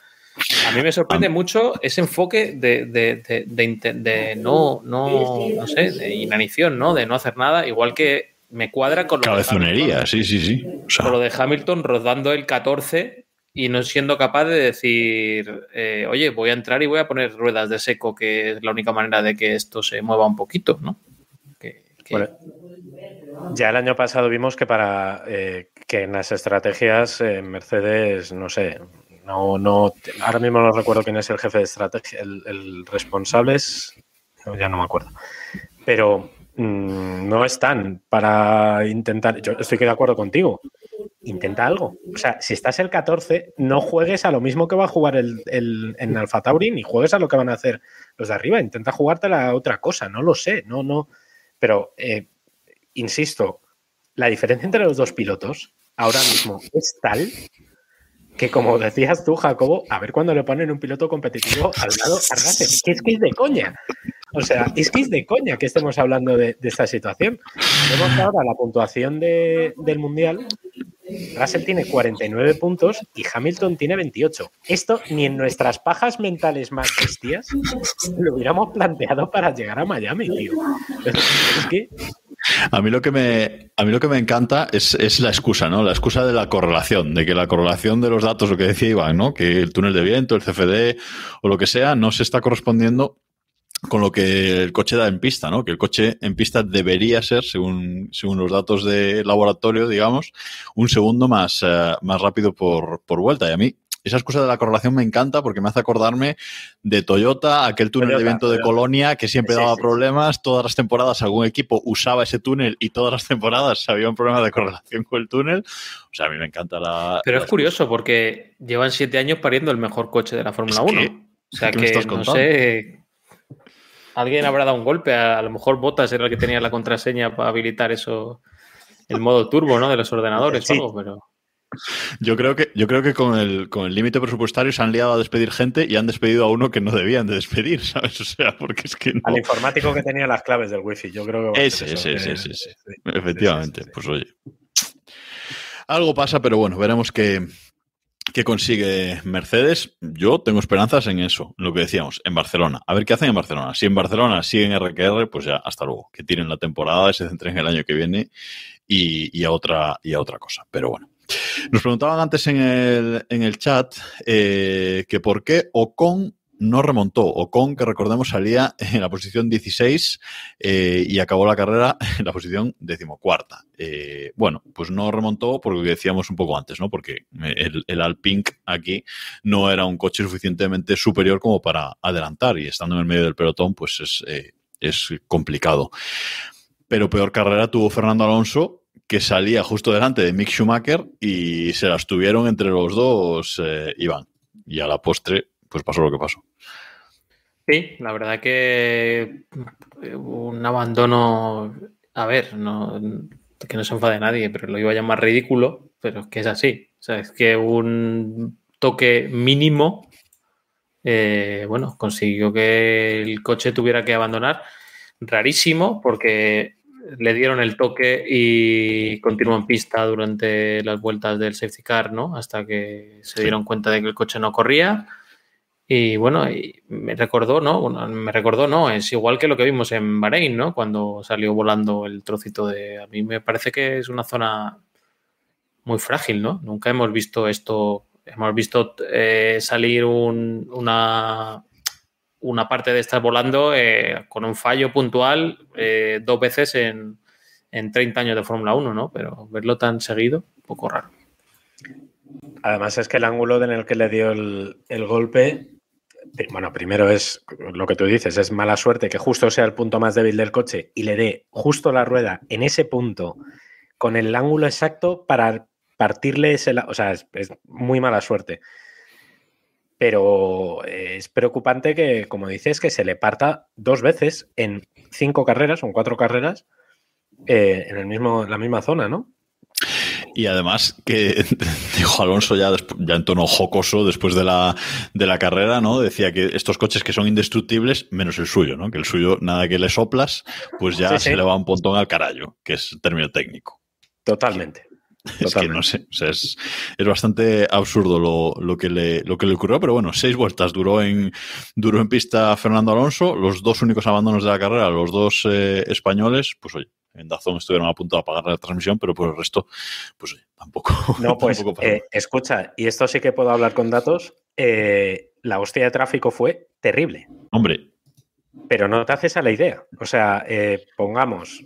A mí me sorprende mucho ese enfoque de, de, de, no, no, no sé, de inanición, ¿no? De no hacer nada, igual que me cuadra con lo Cabezonería, sí, sí, sí. con lo de Hamilton rodando el 14 y no siendo capaz de decir, eh, oye, voy a entrar y voy a poner ruedas de seco, que es la única manera de que esto se mueva un poquito, ¿no? ya el año pasado vimos que para eh, que en las estrategias en Mercedes, no sé, no, no, ahora mismo no recuerdo quién es el jefe de estrategia, el, el responsable es, ya no me acuerdo, pero Mm, no están para intentar. Yo estoy de acuerdo contigo. Intenta algo. O sea, si estás el 14, no juegues a lo mismo que va a jugar el, en Alfa Tauri, ni juegues a lo que van a hacer los de arriba. Intenta jugarte a otra cosa. No lo sé. No, no. Pero, eh, insisto, la diferencia entre los dos pilotos ahora mismo es tal que, como decías tú, Jacobo, a ver cuando le ponen un piloto competitivo al lado a Russell, que es que es de coña. O sea, es que es de coña que estemos hablando de, esta situación. Vemos ahora la puntuación del Mundial. Russell tiene 49 puntos y Hamilton tiene 28. Esto ni en nuestras pajas mentales más bestias lo hubiéramos planteado para llegar a Miami, tío. Es que a mí lo que me, a mí lo que me encanta es, la excusa, ¿no? La excusa de la correlación, de que la correlación de los datos, lo que decía Iván, ¿no? Que el túnel de viento, el CFD o lo que sea, no se está correspondiendo con lo que el coche da en pista, ¿no? Que el coche en pista debería ser, según, según los datos de laboratorio, digamos, un segundo más, eh, más rápido por, por vuelta. Y a mí, esa excusa de la correlación me encanta porque me hace acordarme de Toyota, aquel túnel de viento de Colonia que siempre daba problemas. Todas las temporadas algún equipo usaba ese túnel y todas las temporadas había un problema de correlación con el túnel. O sea, a mí me encanta la. Pero es curioso porque llevan siete años pariendo el mejor coche de la Fórmula 1. o sea que no sé. Alguien habrá dado un golpe. A, lo mejor Botas era el que tenía la contraseña para habilitar eso, el modo turbo, ¿no? De los ordenadores o algo, pero. Yo creo que, yo creo que con el con el límite presupuestario se han liado a despedir gente y han despedido a uno que no debían de despedir, ¿sabes? O sea, porque es que Al informático que tenía las claves del wifi, yo creo que... Ese, ese, ese, sí, Efectivamente, pues oye. Algo pasa, pero bueno, veremos qué, qué consigue Mercedes. Yo tengo esperanzas en eso, lo que decíamos, en Barcelona. A ver qué hacen en Barcelona. Si en Barcelona siguen RQR, pues ya hasta luego. Que tiren la temporada, se centren en el año que viene y, y a, otra, y a otra cosa. Pero bueno. Nos preguntaban antes en el, en el chat eh, que por qué Ocon no remontó. Ocon, que recordemos, salía en la posición 16 eh, y acabó la carrera en la posición decimocuarta. Eh, bueno, pues no remontó por lo que decíamos un poco antes, ¿no? Porque el, el Alpine aquí no era un coche suficientemente superior como para adelantar y estando en el medio del pelotón, pues es, es complicado. Pero peor carrera tuvo Fernando Alonso, que salía justo delante de Mick Schumacher y se las tuvieron entre los dos eh, Iván. Y a la postre, pues pasó lo que pasó. Sí, la verdad que un abandono, a ver, no, que no se enfade nadie, pero lo iba a llamar ridículo, pero es que es así. O sea, es que un toque mínimo, eh, bueno, consiguió que el coche tuviera que abandonar. Rarísimo, porque le dieron el toque y continuó en pista durante las vueltas del safety car, ¿no? Hasta que se dieron cuenta de que el coche no corría. Y bueno, y me recordó, ¿no? Bueno, me recordó, no, es igual que lo que vimos en Bahrein, ¿no? Cuando salió volando el trocito de... A mí me parece que es una zona muy frágil, ¿no? Nunca hemos visto esto, hemos visto eh, salir un, una, una parte de estar volando eh, con un fallo puntual eh, dos veces en, en 30 años de Fórmula 1, ¿no? Pero verlo tan seguido, poco raro. Además es que el ángulo en el que le dio el, el, golpe, bueno, primero es lo que tú dices, es mala suerte que justo sea el punto más débil del coche y le dé justo la rueda en ese punto con el ángulo exacto para partirle ese, o sea, es muy mala suerte. Pero es preocupante que, como dices, que se le parta dos veces en cinco carreras o en cuatro carreras eh, en el mismo, la misma zona, ¿no? Y además que dijo Alonso ya, ya en tono jocoso después de la, de la carrera, ¿no? Decía que estos coches que son indestructibles, menos el suyo, ¿no? Que el suyo, nada que le soplas, pues ya sí, se sí. le va un pontón al carallo, que es término técnico. Totalmente. Es que no sé, o sea, es, es, bastante absurdo lo, lo, que le, lo que le ocurrió, pero bueno, seis vueltas duró en, duró en pista Fernando Alonso, los dos únicos abandonos de la carrera, los dos eh, españoles, pues oye, en Dazón estuvieron a punto de apagar la transmisión, pero por el resto, pues oye, tampoco. No, pues tampoco eh, escucha, y esto sí que puedo hablar con datos, eh, la hostia de tráfico fue terrible. Hombre. Pero no te haces a la idea. O sea, pongamos,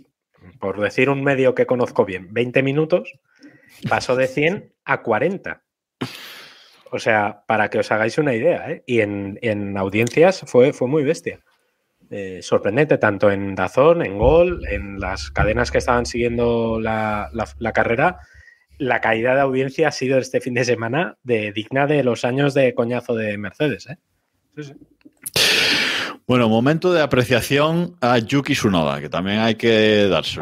por decir un medio que conozco bien, 20 minutos pasó de 100 a 40. O sea, para que os hagáis una idea, ¿eh? Y en, en, audiencias fue, fue muy bestia. Eh, sorprendente, tanto en Dazón, en Gol, en las cadenas que estaban siguiendo la, la, carrera. La caída de audiencia ha sido este fin de semana de, digna de los años de coñazo de Mercedes. ¿eh? Sí, sí. Bueno, momento de apreciación a Yuki Tsunoda, que también hay que darse.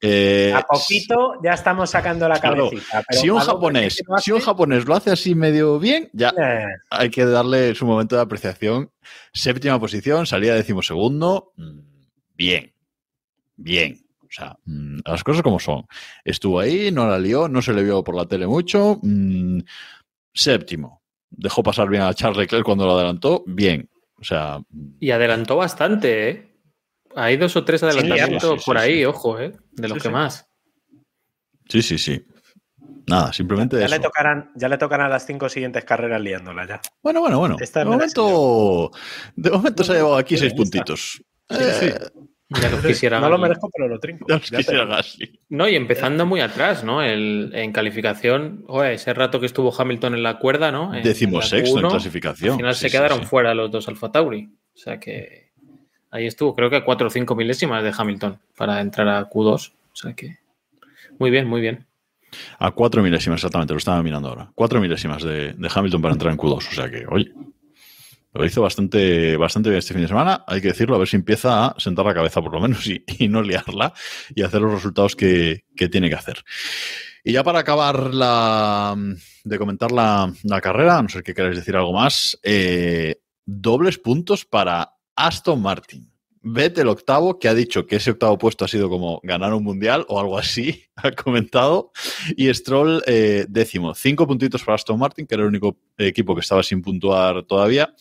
Eh, a poquito ya estamos sacando la cabecita. Claro, si un japonés, si un japonés lo hace así medio bien, ya eh. hay que darle su momento de apreciación. Séptima posición, salida decimosegundo. mm, Bien, bien. O sea, mm, las cosas como son. Estuvo ahí, no la lió, no se le vio por la tele mucho. Mmm, séptimo. Dejó pasar bien a Charles Leclerc cuando lo adelantó. Bien. O sea. Y adelantó bastante, ¿eh? Hay dos o tres adelantamientos sí, sí, por ahí, ojo, ¿eh? De los que más. Sí, sí, sí. Nada, simplemente ya eso. Le tocarán, ya le tocarán a las cinco siguientes carreras liándola ya. Bueno, bueno, bueno. Esta de, momento, de momento se ha llevado aquí seis puntitos. Sí, sí. Ya lo quisiera no lo merezco, pero lo trinco. Ya ya quisiera Gasly. No, y empezando muy atrás, ¿no? El, en calificación, joder, ese rato que estuvo Hamilton en la cuerda, ¿no? Decimos sexto en clasificación. Al final sí, se quedaron sí, fuera los dos Alfa Tauri. O sea que ahí estuvo, creo que a 4 o 5 milésimas de Hamilton para entrar a Q2. O sea que muy bien, muy bien. A 4 milésimas, exactamente, lo estaba mirando ahora. 4 milésimas de, de Hamilton para entrar en Q2. O sea que, oye, lo hizo bastante, bastante bien este fin de semana, hay que decirlo, a ver si empieza a sentar la cabeza por lo menos y, y no liarla y hacer los resultados que, que, tiene que hacer. Y ya para acabar la, de comentar la, la carrera, a no ser que queráis decir algo más, eh, dobles puntos para Aston Martin. Vettel octavo, que ha dicho que ese octavo puesto ha sido como ganar un mundial o algo así, ha comentado. Y Stroll eh, décimo, cinco puntitos para Aston Martin, que era el único equipo que estaba sin puntuar todavía.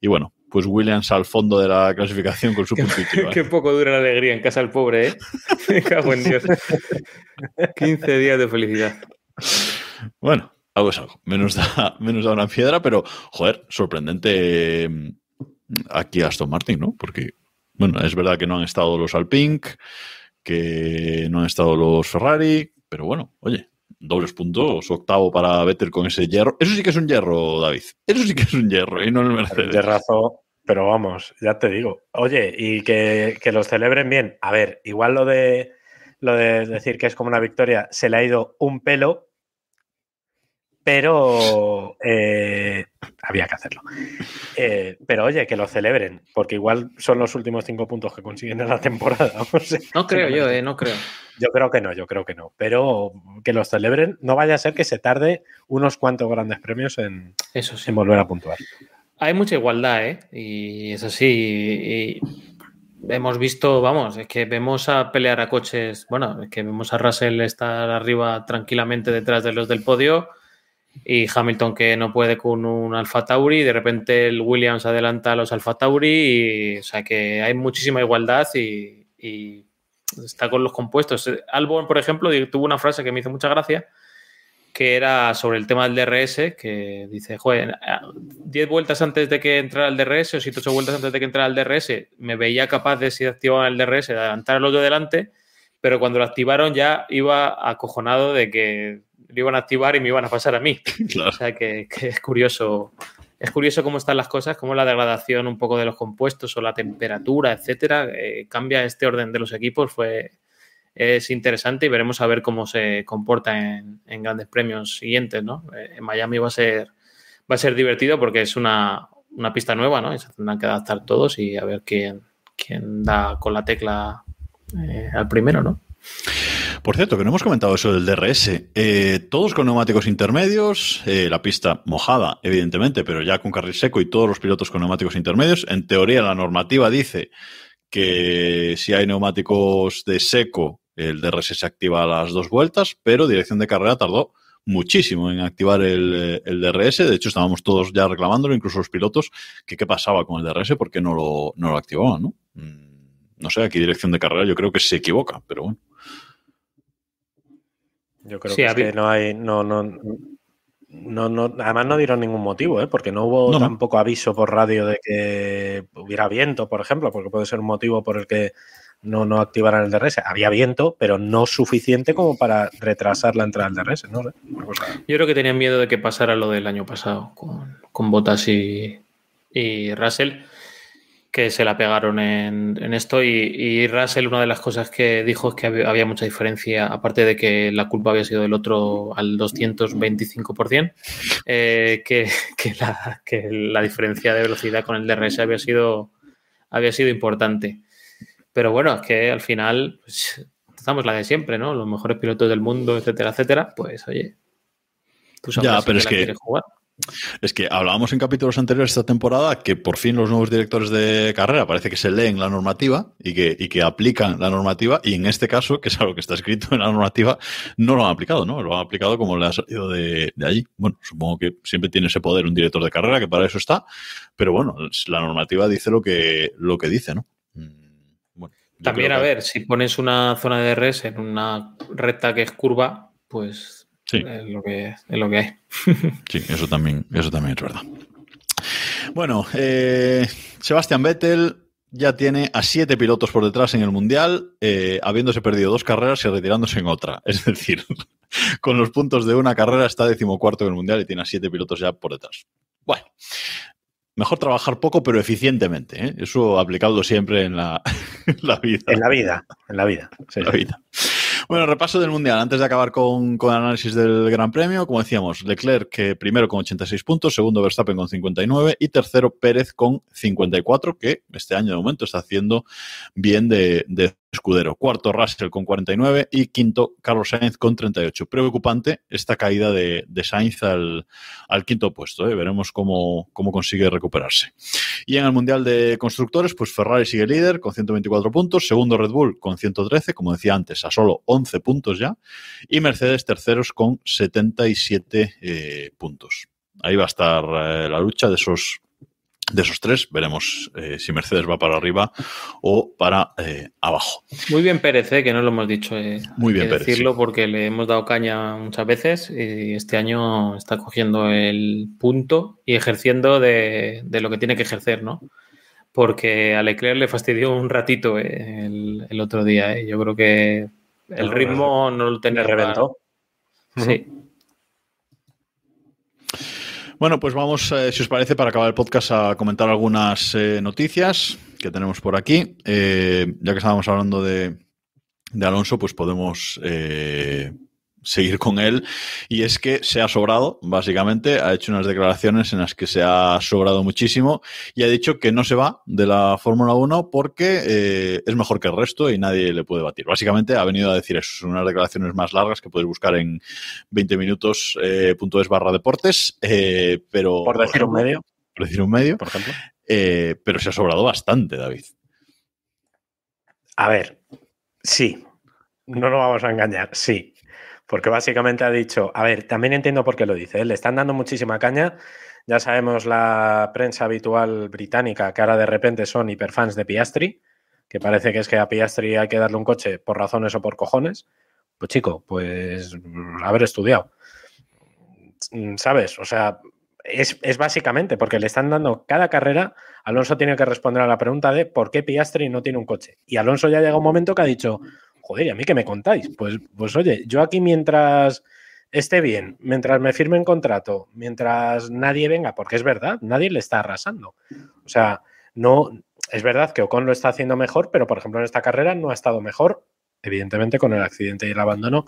Y bueno, pues Williams al fondo de la clasificación con su puntito. Qué poco dura la alegría en casa del pobre, ¿eh? Me cago en Dios. 15 días de felicidad. Bueno, algo es algo. Menos da, menos da una piedra, pero, joder, sorprendente mm, aquí Aston Martin, ¿no? Porque bueno, es verdad que no han estado los Alpine, que no han estado los Ferrari, pero bueno, oye, dobles puntos, octavo para Vettel con ese hierro. Eso sí que es un hierro, David. Eso sí que es un hierro y no el Mercedes. Hierrazo, pero vamos, ya te digo. Oye, y que, que, los celebren bien. A ver, igual lo de, lo de decir que es como una victoria se le ha ido un pelo, pero eh, había que hacerlo. Eh, pero oye, que lo celebren, porque igual son los últimos cinco puntos que consiguen en la temporada. No sé. yo, eh, no creo. Yo creo que no, yo creo que no. Pero que los celebren, no vaya a ser que se tarde unos cuantos grandes premios en, Eso en volver a puntuar. Hay mucha igualdad, ¿eh? Y es así. hemos visto, vamos, es que vemos a pelear a coches, bueno, es que vemos a Russell estar arriba tranquilamente detrás de los del podio y Hamilton que no puede con un Alfa Tauri, de repente el Williams adelanta a los Alfa Tauri, y, o sea que hay muchísima igualdad y, está con los compuestos. Albon, por ejemplo, tuvo una frase que me hizo mucha gracia, que era sobre el tema del DRS, que dice, joder, 10 vueltas antes de que entrara el DRS o 7 8 vueltas antes de que entrara el DRS, me veía capaz de, si activaban el DRS, de adelantar a los de delante, pero cuando lo activaron ya iba acojonado de que lo iban a activar y me iban a pasar a mí. O sea que, es curioso. Es curioso cómo están las cosas, cómo la degradación un poco de los compuestos o la temperatura, etcétera, eh, cambia este orden de los equipos. Fue, es interesante y veremos a ver cómo se comporta en, grandes premios siguientes, ¿no? Eh, en Miami va a ser va a ser divertido porque es una, pista nueva, ¿no? Y se tendrán que adaptar todos y a ver quién, quién da con la tecla eh, al primero, ¿no? Por cierto, que no hemos comentado eso del DRS. Eh, todos con neumáticos intermedios, eh, la pista mojada, evidentemente, pero ya con carril seco y todos los pilotos con neumáticos intermedios. En teoría, la normativa dice que si hay neumáticos de seco, el DRS se activa a las dos vueltas, pero dirección de carrera tardó muchísimo en activar el, DRS. De hecho, estábamos todos ya reclamándolo, incluso los pilotos, que qué pasaba con el DRS porque no lo, no lo activaban, ¿no? Mm, no sé, aquí dirección de carrera yo creo que se equivoca, pero bueno. Yo creo que, no hay, no, no, no, no, además no dieron ningún motivo, ¿eh? porque no hubo tampoco aviso por radio de que hubiera viento, por ejemplo, porque puede ser un motivo por el que no, no activaran el DRS. Había viento, pero no suficiente como para retrasar la entrada del DRS. ¿no? Yo creo que tenían miedo de que pasara lo del año pasado con, con Bottas y, y Russell que se la pegaron en, esto y, Russell una de las cosas que dijo es que había, mucha diferencia, aparte de que la culpa había sido del otro al 225%, eh, que, que, la, que la diferencia de velocidad con el DRS había sido, había sido importante. Pero bueno, es que al final pues, estamos la de siempre, ¿no? Los mejores pilotos del mundo, etcétera, etcétera. Pues oye, tú sabes ya, pero es que jugar. Es que hablábamos en capítulos anteriores esta temporada que por fin los nuevos directores de carrera parece que se leen la normativa y que, y que aplican la normativa y en este caso, que es algo que está escrito en la normativa, no lo han aplicado, ¿no? Lo han aplicado como le ha salido de, allí. Bueno, supongo que siempre tiene ese poder un director de carrera, que para eso está, pero bueno, la normativa dice lo que, lo que dice, ¿no? Mm, También, a ver, si pones una zona de DRS en una recta que es curva, pues Sí. Es lo que, es lo que hay. sí, eso también, eso también es verdad. Bueno, eh, Sebastián Vettel ya tiene a siete pilotos por detrás en el Mundial, eh, habiéndose perdido dos carreras y retirándose en otra. Es decir, con los puntos de una carrera está decimocuarto en el Mundial y tiene a siete pilotos ya por detrás. Bueno, mejor trabajar poco pero eficientemente. ¿eh? Eso aplicado siempre en la, vida. En la vida, en la vida. En la vida. Bueno, repaso del Mundial. Antes de acabar con, con, el análisis del Gran Premio, como decíamos, Leclerc que primero con 86 puntos, segundo Verstappen con 59 y tercero Pérez con 54, que este año de momento está haciendo bien de, de escudero. Cuarto, Russell con 49 y quinto, Carlos Sainz con 38. Preocupante esta caída de, Sainz al, quinto puesto. ¿eh? Veremos cómo, consigue recuperarse. Y en el Mundial de Constructores, pues Ferrari sigue líder con 124 puntos. Segundo, Red Bull con 113, como decía antes, a solo 11 puntos ya. Y Mercedes terceros con 77 eh, puntos. Ahí va a estar eh, la lucha de esos de esos tres, veremos eh, si Mercedes va para arriba o para eh, abajo. Muy bien Pérez, eh, que no lo hemos dicho. Muy bien Pérez. decirlo porque le hemos dado caña muchas veces y este año está cogiendo el punto y ejerciendo de, lo que tiene que ejercer, ¿no? Porque a Leclerc le fastidió un ratito el, otro día. Yo creo que el ritmo no lo tenía. reventó. Sí. Bueno, pues vamos, eh, si os parece, para acabar el podcast, a comentar algunas eh, noticias que tenemos por aquí. Eh, ya que estábamos hablando de, Alonso, pues podemos seguir con él y es que se ha sobrado, básicamente, ha hecho unas declaraciones en las que se ha sobrado muchísimo y ha dicho que no se va de la Fórmula 1 porque eh, es mejor que el resto y nadie le puede batir. Básicamente ha venido a decir eso, son unas declaraciones más largas que podéis buscar en 20 minutos eh, punto es barra deportes, eh, pero... Por decir un medio. Por decir un medio. Por ejemplo. Pero se ha sobrado bastante, David. A ver, sí. No lo vamos a engañar, sí. Porque básicamente ha dicho, a ver, también entiendo por qué lo dice. ¿eh? Le están dando muchísima caña. Ya sabemos la prensa habitual británica, que ahora de repente son hiperfans de Piastri, que parece que es que a Piastri hay que darle un coche por razones o por cojones. Pues chico, pues haber estudiado. ¿Sabes? O sea, es, es, básicamente porque le están dando cada carrera. Alonso tiene que responder a la pregunta de por qué Piastri no tiene un coche. Y Alonso ya llega un momento que ha dicho, joder, ¿y a mí qué me contáis? Pues, pues oye, yo aquí mientras esté bien, mientras me firmen contrato, mientras nadie venga, porque es verdad, nadie le está arrasando. O sea, no, es verdad que Ocon lo está haciendo mejor, pero por ejemplo en esta carrera no ha estado mejor. Evidentemente con el accidente y el abandono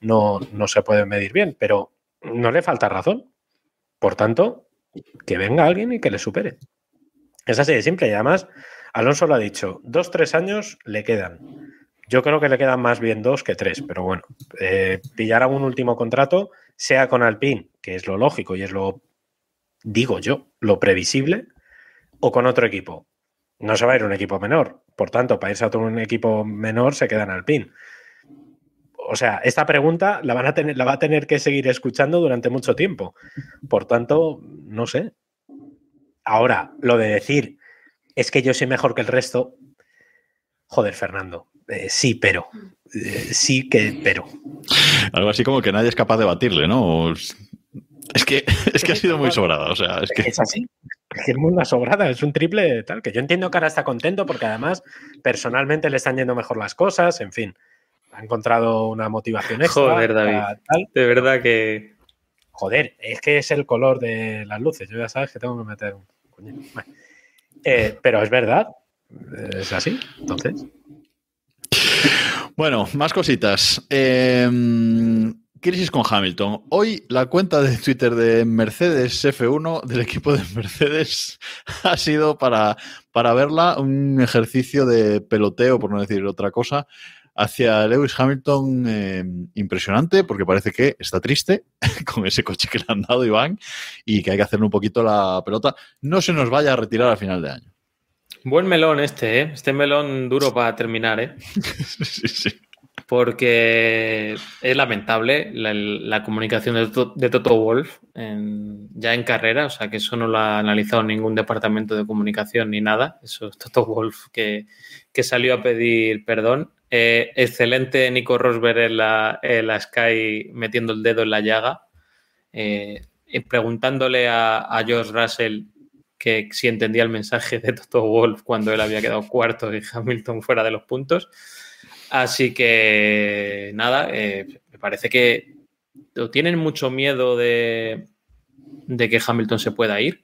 no, no se puede medir bien, pero no le falta razón. Por tanto, que venga alguien y que le supere. Es así de simple. Y además, Alonso lo ha dicho, dos, tres años le quedan. Yo creo que le quedan más bien dos que tres, pero bueno, eh, pillar un último contrato, sea con Alpine, que es lo lógico y es lo, digo yo, lo previsible, o con otro equipo. No se va a ir un equipo menor. Por tanto, para irse a un equipo menor se queda en Alpine. O sea, esta pregunta la, van a tener, la va a tener que seguir escuchando durante mucho tiempo. Por tanto, no sé. Ahora, lo de decir es que yo soy mejor que el resto, joder, Fernando, eh, sí, pero. Eh, sí que, pero. Algo así como que nadie es capaz de batirle, ¿no? Es que, es que ha sido muy sobrada, o sea, es que... Es así, es que es muy sobrada, es un triple tal, que yo entiendo que ahora está contento porque además personalmente le están yendo mejor las cosas, en fin, ha encontrado una motivación extra. Joder, David, tal. de verdad que... Joder, es que es el color de las luces, yo ya sabes que tengo que meter un... Eh, pero es verdad, es así, entonces... Bueno, más cositas. Eh, crisis con Hamilton. Hoy la cuenta de Twitter de Mercedes F1 del equipo de Mercedes ha sido para, para verla un ejercicio de peloteo, por no decir otra cosa, hacia Lewis Hamilton eh, impresionante porque parece que está triste con ese coche que le han dado Iván y que hay que hacerle un poquito la pelota. No se nos vaya a retirar a final de año. Buen melón este, ¿eh? Este melón duro para terminar, ¿eh? sí, sí. Porque es lamentable la, la comunicación de, to, de, Toto Wolf en, ya en carrera, o sea que eso no lo ha analizado ningún departamento de comunicación ni nada. Eso es Toto Wolf que, que salió a pedir perdón. Eh, excelente Nico Rosberg en la, en la, Sky metiendo el dedo en la llaga, eh, preguntándole a, a George Russell que si entendía el mensaje de Toto Wolf cuando él había quedado cuarto y Hamilton fuera de los puntos. Así que nada, eh, me parece que tienen mucho miedo de, de, que Hamilton se pueda ir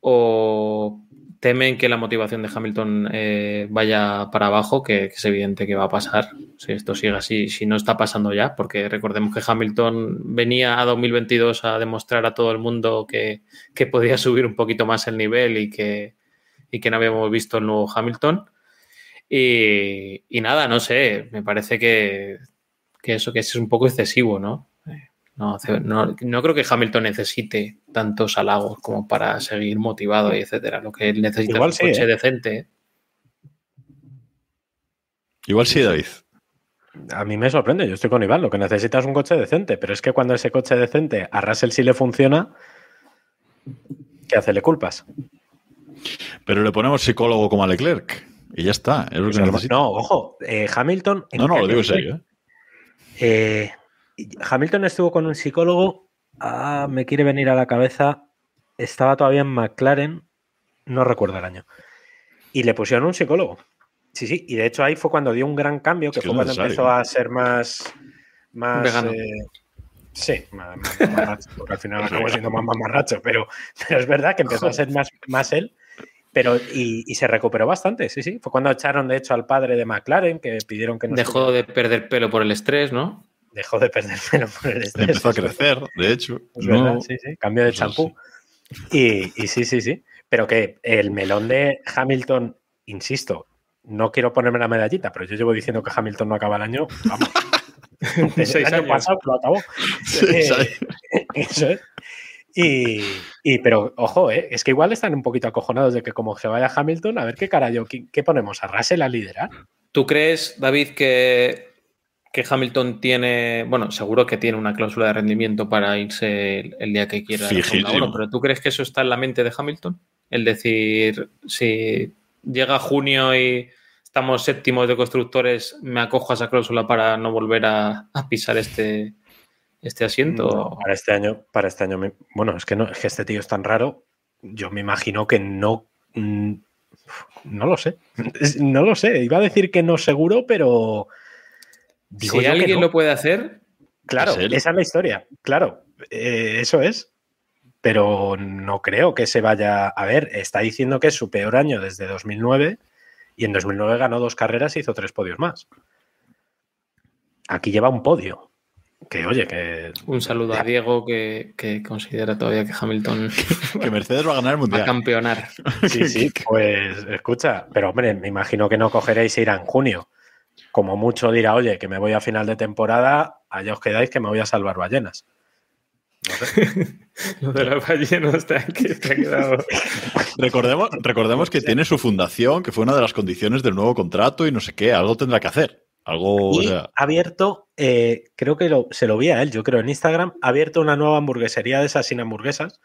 o temen que la motivación de Hamilton eh, vaya para abajo, que, es evidente que va a pasar si esto sigue así, si no está pasando ya, porque recordemos que Hamilton venía a 2022 a demostrar a todo el mundo que, que podía subir un poquito más el nivel y que, y que no habíamos visto el nuevo Hamilton. Y, y, nada, no sé, me parece que, que, eso que es un poco excesivo, ¿no? No, no, no, creo que Hamilton necesite tantos halagos como para seguir motivado y etcétera. Lo que él necesita Igual es un sí, coche ¿eh? decente. Igual sí, David. A mí me sorprende, yo estoy con Iván, lo que necesita es un coche decente, pero es que cuando ese coche decente a Russell sí le funciona, ¿qué hace? ¿Le culpas? Pero le ponemos psicólogo como a Leclerc y ya está. Es lo que pues no, ojo, eh, Hamilton. No, no, lo digo en serio. ¿eh? Eh, Hamilton estuvo con un psicólogo, ah, me quiere venir a la cabeza, estaba todavía en McLaren, no recuerdo el año, y le pusieron un psicólogo. Sí, sí, y de hecho ahí fue cuando dio un gran cambio, que Es fue cuando necesario. empezó a ser más... más Vegano. eh, sí, más, más mamarracho, porque al final acabó siendo más mamarracho, pero, pero es verdad que empezó a ser más, más él. Pero, y, y se recuperó bastante, sí, sí. Fue cuando echaron, de hecho, al padre de McLaren, que pidieron que no Dejó de perder pelo por el estrés, ¿no? Dejó de perder pelo por el estrés. Empezó a crecer, de hecho. Es verdad, sí, sí, cambio de champú. Y, y sí, sí, sí. Pero que el melón de Hamilton, insisto, no quiero ponerme la medallita, pero yo llevo diciendo que Hamilton no acaba el año. Vamos. Desde el año años. pasado lo acabó. Eh. Eso es. Y, y- pero ojo, eh, es que igual están un poquito acojonados de que como se vaya Hamilton, a ver qué carajo, ¿qué, qué ponemos? ¿A Russell a liderar? ¿Tú crees, David, que, que Hamilton tiene, bueno, seguro que tiene una cláusula de rendimiento para irse el, el día que quiera. 1, pero ¿tú crees que eso está en la mente de Hamilton? El decir, si llega junio y estamos séptimos de constructores, me acojo a esa cláusula para no volver a, a pisar este, este asiento. No, para este año, para este año, me- bueno, es que no, es que este tío es tan raro. Yo me imagino que no. mm, No lo sé. No lo sé. Iba a decir que no seguro, pero. Digo si alguien no. lo puede hacer, Claro, Es esa es la historia. Claro, eh, eso es. Pero no creo que se vaya. A ver, está diciendo que es su peor año desde 2009 y en 2009 ganó dos carreras y hizo tres podios más. Aquí lleva un podio. Que oye, que un saludo a Diego que, que considera todavía que Hamilton Que Mercedes va a ganar el va a mundial. campeonar. Sí, sí, pues escucha, pero hombre, me imagino que no cogeréis e ir en junio. Como mucho dirá, oye, que me voy a final de temporada, allá os quedáis que me voy a salvar ballenas. No sé. Lo de las ballenas te ha, que te ha quedado. Recordemos, recordemos que tiene su fundación, que fue una de las condiciones del nuevo contrato y no sé qué. Algo tendrá que hacer. Algo. o Y sea, ha abierto, eh, creo que lo- se lo vi a él, yo creo en Instagram, ha abierto una nueva hamburguesería de esas sin hamburguesas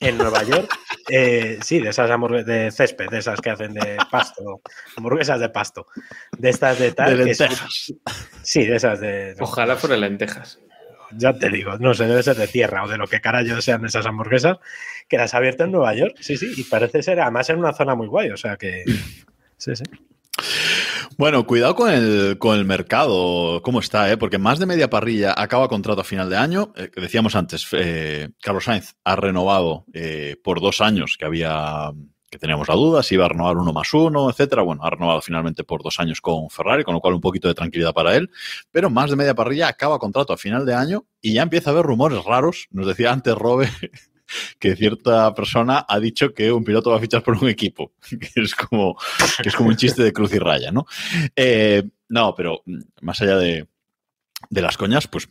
en Nueva York. Eh, sí, de esas hamburguesas de césped, de esas que hacen de pasto, hamburguesas de pasto, de estas de tal. de lentejas. sí, de esas de. Ojalá fuera lentejas. Ya te digo, no sé, debe ser de tierra o de lo que carajo sean esas hamburguesas, que las ha abierto en Nueva York, sí, sí, y parece ser además en una zona muy guay, o sea que... Sí, sí. Bueno, cuidado con el, con el mercado, cómo está, ¿eh? porque más de media parrilla acaba contrato a final de año. Eh, decíamos antes, eh, Carlos Sainz ha renovado eh, por dos años, que había que teníamos la duda si iba a renovar uno más uno, etcétera. Bueno, ha renovado finalmente por dos años con Ferrari, con lo cual un poquito de tranquilidad para él. Pero más de media parrilla acaba contrato a final de año y ya empieza a haber rumores raros. Nos decía antes Robe que cierta persona ha dicho que un piloto va a fichar por un equipo, que es como, que es como un chiste de cruz y raya, ¿no? Eh, no, pero más allá de, de las coñas, pues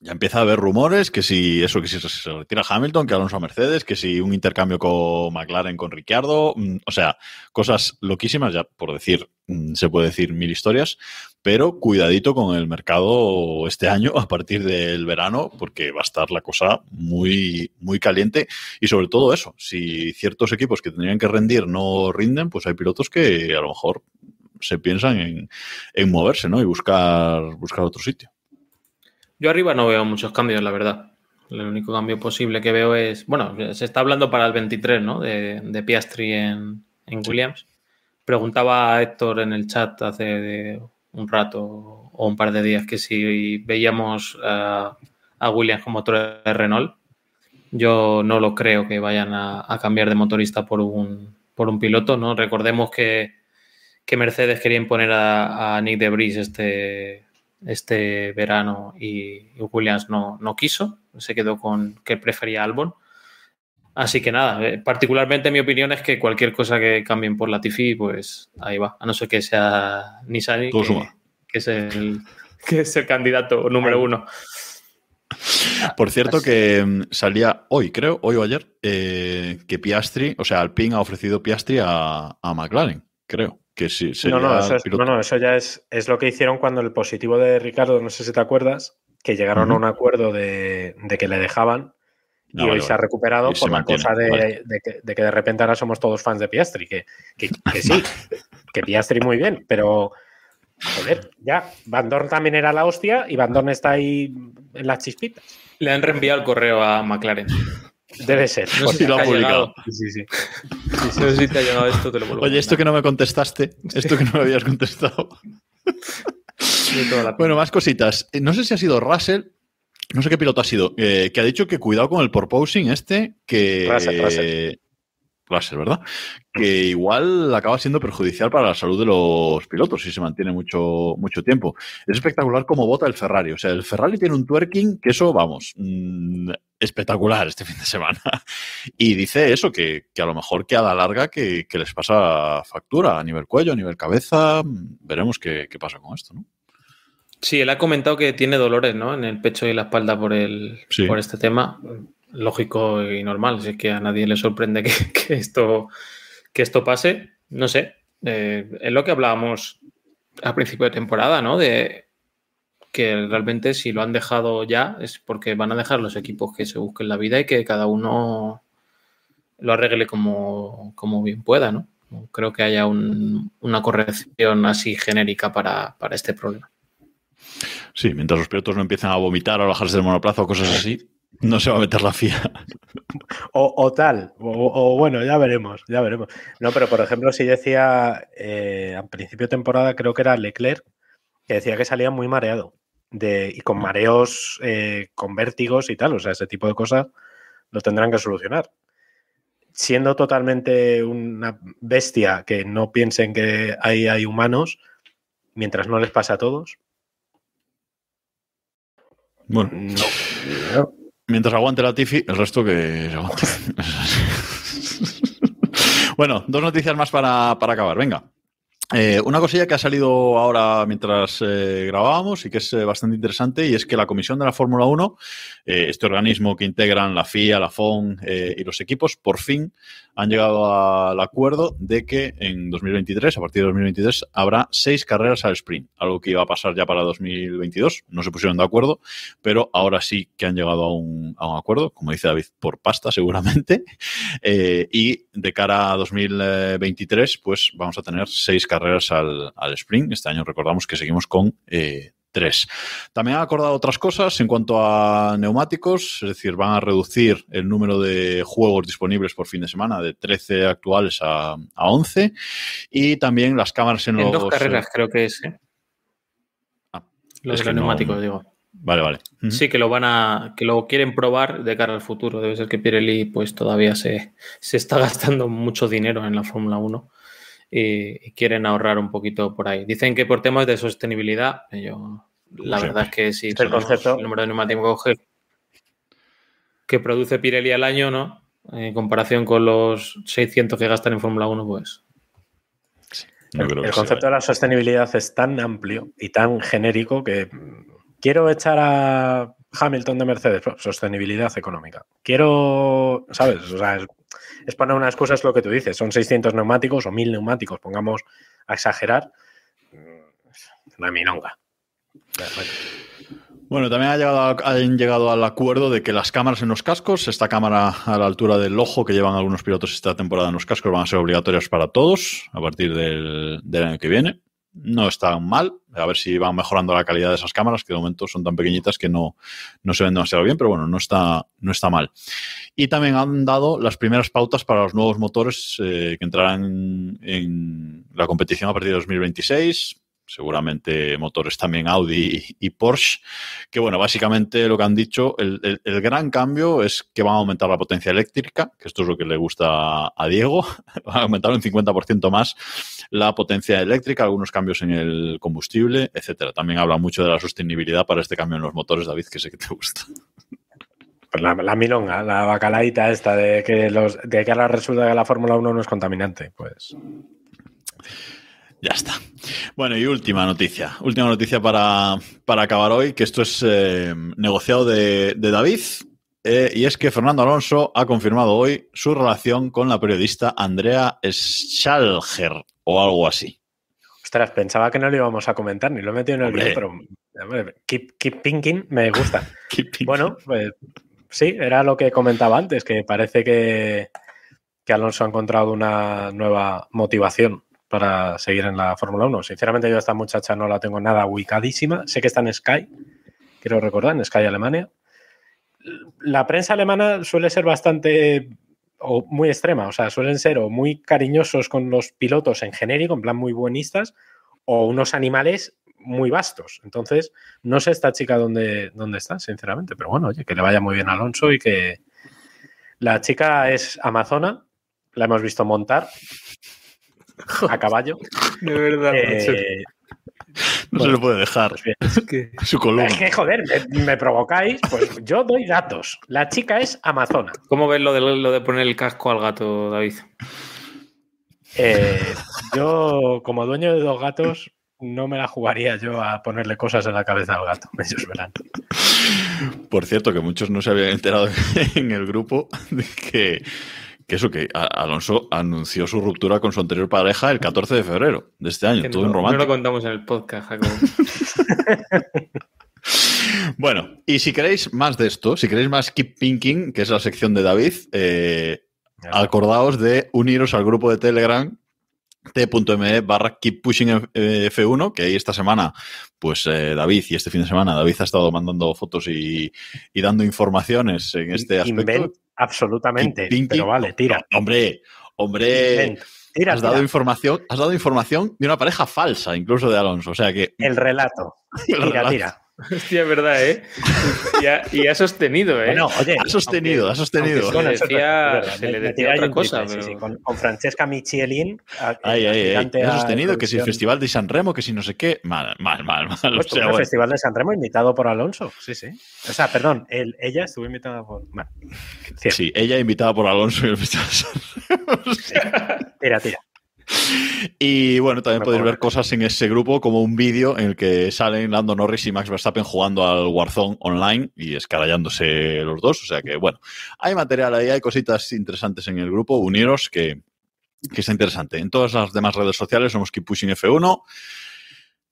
ya empieza a haber rumores que si eso, que si se- se retira Hamilton, que Alonso a Mercedes, que si un intercambio con McLaren con Ricciardo, mm, o sea, cosas loquísimas, ya por decir, mm, se puede decir mil historias, pero cuidadito con el mercado este año a partir del verano, porque va a estar la cosa muy, muy caliente y sobre todo eso, si ciertos equipos que tendrían que rendir no rinden, pues hay pilotos que a lo mejor se piensan en, en moverse, ¿no? Y buscar, buscar otro sitio. Yo arriba no veo muchos cambios, la verdad. El único cambio posible que veo es, bueno, se está hablando para el 23, ¿no? De, de Piastri en, en Williams. Preguntaba a Héctor en el chat hace de un rato o un par de días que si veíamos a, Williams con motor de Renault. Yo no lo creo que vayan a, cambiar de motorista por un, por un piloto, ¿no? Recordemos que, que Mercedes quería imponer a, a Nick de Vries este, este verano y, y Williams no, no quiso, se quedó con que prefería Albon. Así que nada, eh, particularmente mi opinión es que cualquier cosa que cambien por Latifi, pues ahí va, a no ser que sea Nissan, Todo que, es el, que es el candidato número uno. Por cierto, que mm, salía hoy, creo, hoy o ayer, eh, que Piastri, o sea, Alpine ha ofrecido Piastri a, a McLaren, creo. Que sí, sería No, no, eso, es- no, no, eso ya es, es lo que hicieron cuando el positivo de Ricardo, no sé si te acuerdas, que llegaron a un acuerdo de, de que le dejaban y hoy vale, se ha recuperado por la mantiene, cosa de, vale. de que, de que de repente ahora somos todos fans de Piastri, que, que- que sí, que Piastri muy bien, pero joder, ya, Van Dorn también era la hostia y Van Dorn está ahí en las chispitas. Le han reenviado el correo a McLaren. Debe ser. No porque- sé si lo ha publicado. Sí, sí. No sé si te ha llegado esto, te lo vuelvo a Oye, esto que no me contestaste, esto que no me habías contestado. Bueno, más cositas. Eh, No sé si ha sido Russell, no sé qué piloto ha sido, eh, que ha dicho que cuidado con el porposing este, que... Russell, Russell. Russell, ¿verdad? Que igual acaba siendo perjudicial para la salud de los pilotos si se mantiene mucho, mucho tiempo. Es espectacular cómo vota el Ferrari. O sea, el Ferrari tiene un twerking que eso, vamos, mmm, espectacular este fin de semana. Y dice eso, que, que a lo mejor que a la larga que, que, les pasa factura a nivel cuello, a nivel cabeza. Veremos qué, qué pasa con esto, ¿no? Sí, él ha comentado que tiene dolores ¿no? en el pecho y la espalda por, el, sí. por este tema. Lógico y normal, es que a nadie le sorprende que, que esto, que esto pase. No sé, eh, es lo que hablábamos al principio de temporada, ¿no? De que realmente si lo han dejado ya es porque van a dejar los equipos que se busquen la vida y que cada uno lo arregle como, como bien pueda, ¿no? Creo que haya un, una corrección así genérica para, para este problema. Sí, mientras los pilotos no empiezan a vomitar o a bajarse del monoplazo o cosas así, no se va a meter la FIA. O, tal, o, bueno, ya veremos, ya veremos. No, pero por ejemplo, si decía eh, a principio de temporada, creo que era Leclerc, que decía que salía muy mareado de, y con mareos, eh, con vértigos y tal, o sea, ese tipo de cosas lo tendrán que solucionar. Siendo totalmente una bestia que no piensen que ahí hay humanos, mientras no les pase a todos, bueno. No. Mientras aguante la Tifi, el resto que se aguante. bueno, dos noticias más para, para acabar. Venga. Eh, una cosilla que ha salido ahora mientras eh, grabábamos y que es eh, bastante interesante y es que la Comisión de la Fórmula 1, eh, este organismo que integran la FIA, la FON y los equipos, por fin han llegado al acuerdo de que en 2023, a partir de 2023, habrá seis carreras al sprint, algo que iba a pasar ya para 2022. No se pusieron de acuerdo, pero ahora sí que han llegado a un, a un acuerdo, como dice David, por pasta seguramente. Y de cara a 2023, pues vamos a tener seis carreras al, al sprint. Este año recordamos que seguimos con eh, 3. También ha acordado otras cosas en cuanto a neumáticos, es decir, van a reducir el número de juegos disponibles por fin de semana de 13 actuales a, a 11 y también las cámaras en, en los... dos carreras creo que es. ¿eh? Ah, los es que neumáticos, no- digo. Vale, vale. Sí, que lo van a, que lo quieren probar de cara al futuro. Debe ser que Pirelli pues todavía se, se está gastando mucho dinero en la Fórmula 1 y, y quieren ahorrar un poquito por ahí. Dicen que por temas de sostenibilidad, yo la Sí. verdad es que sí, Es el son concepto. el número de neumáticos que, que produce Pirelli al año, ¿no? En comparación con los 600 que gastan en Fórmula 1, pues el concepto sea. de la sostenibilidad es tan amplio y tan genérico que quiero echar a Hamilton de Mercedes, sostenibilidad económica. Quiero, ¿sabes? O sea, es, es poner una excusa, es lo que tú dices, son 600 neumáticos o 1000 neumáticos, pongamos a exagerar. Mm, Una minonga. Bueno, también ha llegado han llegado al acuerdo de que las cámaras en los cascos, esta cámara a la altura del ojo que llevan algunos pilotos esta temporada en los cascos, van a ser obligatorias para todos a partir del, del año que viene. No están mal, a ver si van mejorando la calidad de esas cámaras, que de momento son tan pequeñitas que no, no se ven demasiado bien, pero bueno, no está, no está mal. Y también han dado las primeras pautas para los nuevos motores eh, que entrarán en la competición a partir de 2026 seguramente motores también Audi y, Porsche, que bueno, básicamente lo que han dicho, el, el- gran cambio es que van a aumentar la potencia eléctrica, que esto es lo que le gusta a, a Diego, van a aumentar un 50% más la potencia eléctrica, algunos cambios en el combustible, etcétera. También habla mucho de la sostenibilidad para este cambio en los motores, David, que sé que te gusta. Pues la, la milonga, la bacalaita esta de que, los, de que ahora resulta que la Fórmula 1 no es contaminante. Pues Ya está. Bueno, y última noticia. Última noticia para, para acabar hoy, que esto es eh, negociado de, de David. eh, y es que Fernando Alonso ha confirmado hoy su relación con la periodista Andrea Schalger o algo así. Ostras, pensaba que no lo íbamos a comentar, ni lo he metido en el Hombre. vídeo, pero hombre, keep, keep thinking me gusta. bueno, pues sí, era lo que comentaba antes, que parece que, que Alonso ha encontrado una nueva motivación para seguir en la Fórmula 1. Sinceramente, yo a esta muchacha no la tengo nada ubicadísima. Sé que está en Sky, quiero recordar, en Sky Alemania. La prensa alemana suele ser bastante o muy extrema, o sea, suelen ser o muy cariñosos con los pilotos en genérico, en plan muy buenistas, o unos animales muy vastos. Entonces, no sé esta chica dónde, dónde está, sinceramente, pero bueno, oye, que le vaya muy bien a Alonso y que la chica es amazona, la hemos visto montar a caballo. De verdad. Eh, No se le puede dejar pues bien. su columna. es que, joder, me, me provocáis, pues yo doy datos. La chica es amazona. ¿Cómo ves lo de, lo de poner el casco al gato, David? Eh, yo, como dueño de dos gatos, no me la jugaría yo a ponerle cosas en la cabeza al gato. Ellos verán. Por cierto, que muchos no se habían enterado en el grupo de que, que eso, que Alonso anunció su ruptura con su anterior pareja el 14 de febrero de este año. Que todo no, un no romántico. lo contamos en el podcast, Jacobo. Bueno, y si queréis más de esto, si queréis más Keep Pinking, que es la sección de David, eh, acordaos de uniros al grupo de Telegram t.me barra keep pushing F1, que ahí esta semana, pues eh, David, y este fin de semana, David ha estado mandando fotos y, y dando informaciones en este aspecto. Invent, absolutamente. Pero vale, tira. Hombre, hombre. Tira, has dado tira. información, has dado información de una pareja falsa, incluso de Alonso. O sea que El relato. El Tira, relato. tira. Hostia, es verdad, ¿eh? Y ha, y ha sostenido, ¿eh? Bueno, oye, ha sostenido, ha sostenido. se decía- se me- le me decía tiré ahí otra un cosa, triple, sí, pero- sí, con, con Francesca Michelin. a- Ay, ay, ay. aspirante Ha sostenido que si el. Festival de San Remo, que si no sé qué. Mal, mal, mal, mal. O Pues sea, el bueno. Festival de San Remo invitado por Alonso. Sí, sí. O sea, perdón, él- ella estuvo invitada por. Bueno. Sí, ella invitada por Alonso y el Festival de San Remo. O sea, Tira, tira. Y bueno, también podéis ver cosas en ese grupo, como un vídeo en el que salen Lando Norris y Max Verstappen jugando al Warzone online y escarallándose los dos. O sea que, bueno, hay material ahí, hay cositas interesantes en el grupo. Uniros, que, que está interesante. En todas las demás redes sociales somos Keep Pushing F1.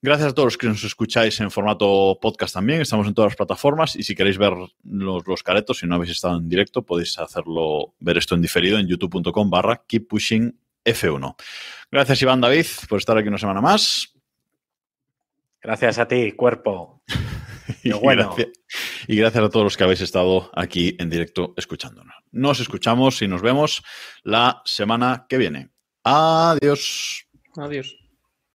Gracias a todos los que nos escucháis en formato podcast también. Estamos en todas las plataformas y si queréis ver los, los caretos, si no habéis estado en directo, podéis hacerlo, ver esto en diferido en youtube.com barra Keep Pushing F1. Gracias, Iván David, por estar aquí una semana más. Gracias a ti, cuerpo. Y, bueno. gracias, y gracias a todos los que habéis estado aquí en directo escuchándonos. Nos escuchamos y nos vemos la semana que viene. Adiós. Adiós.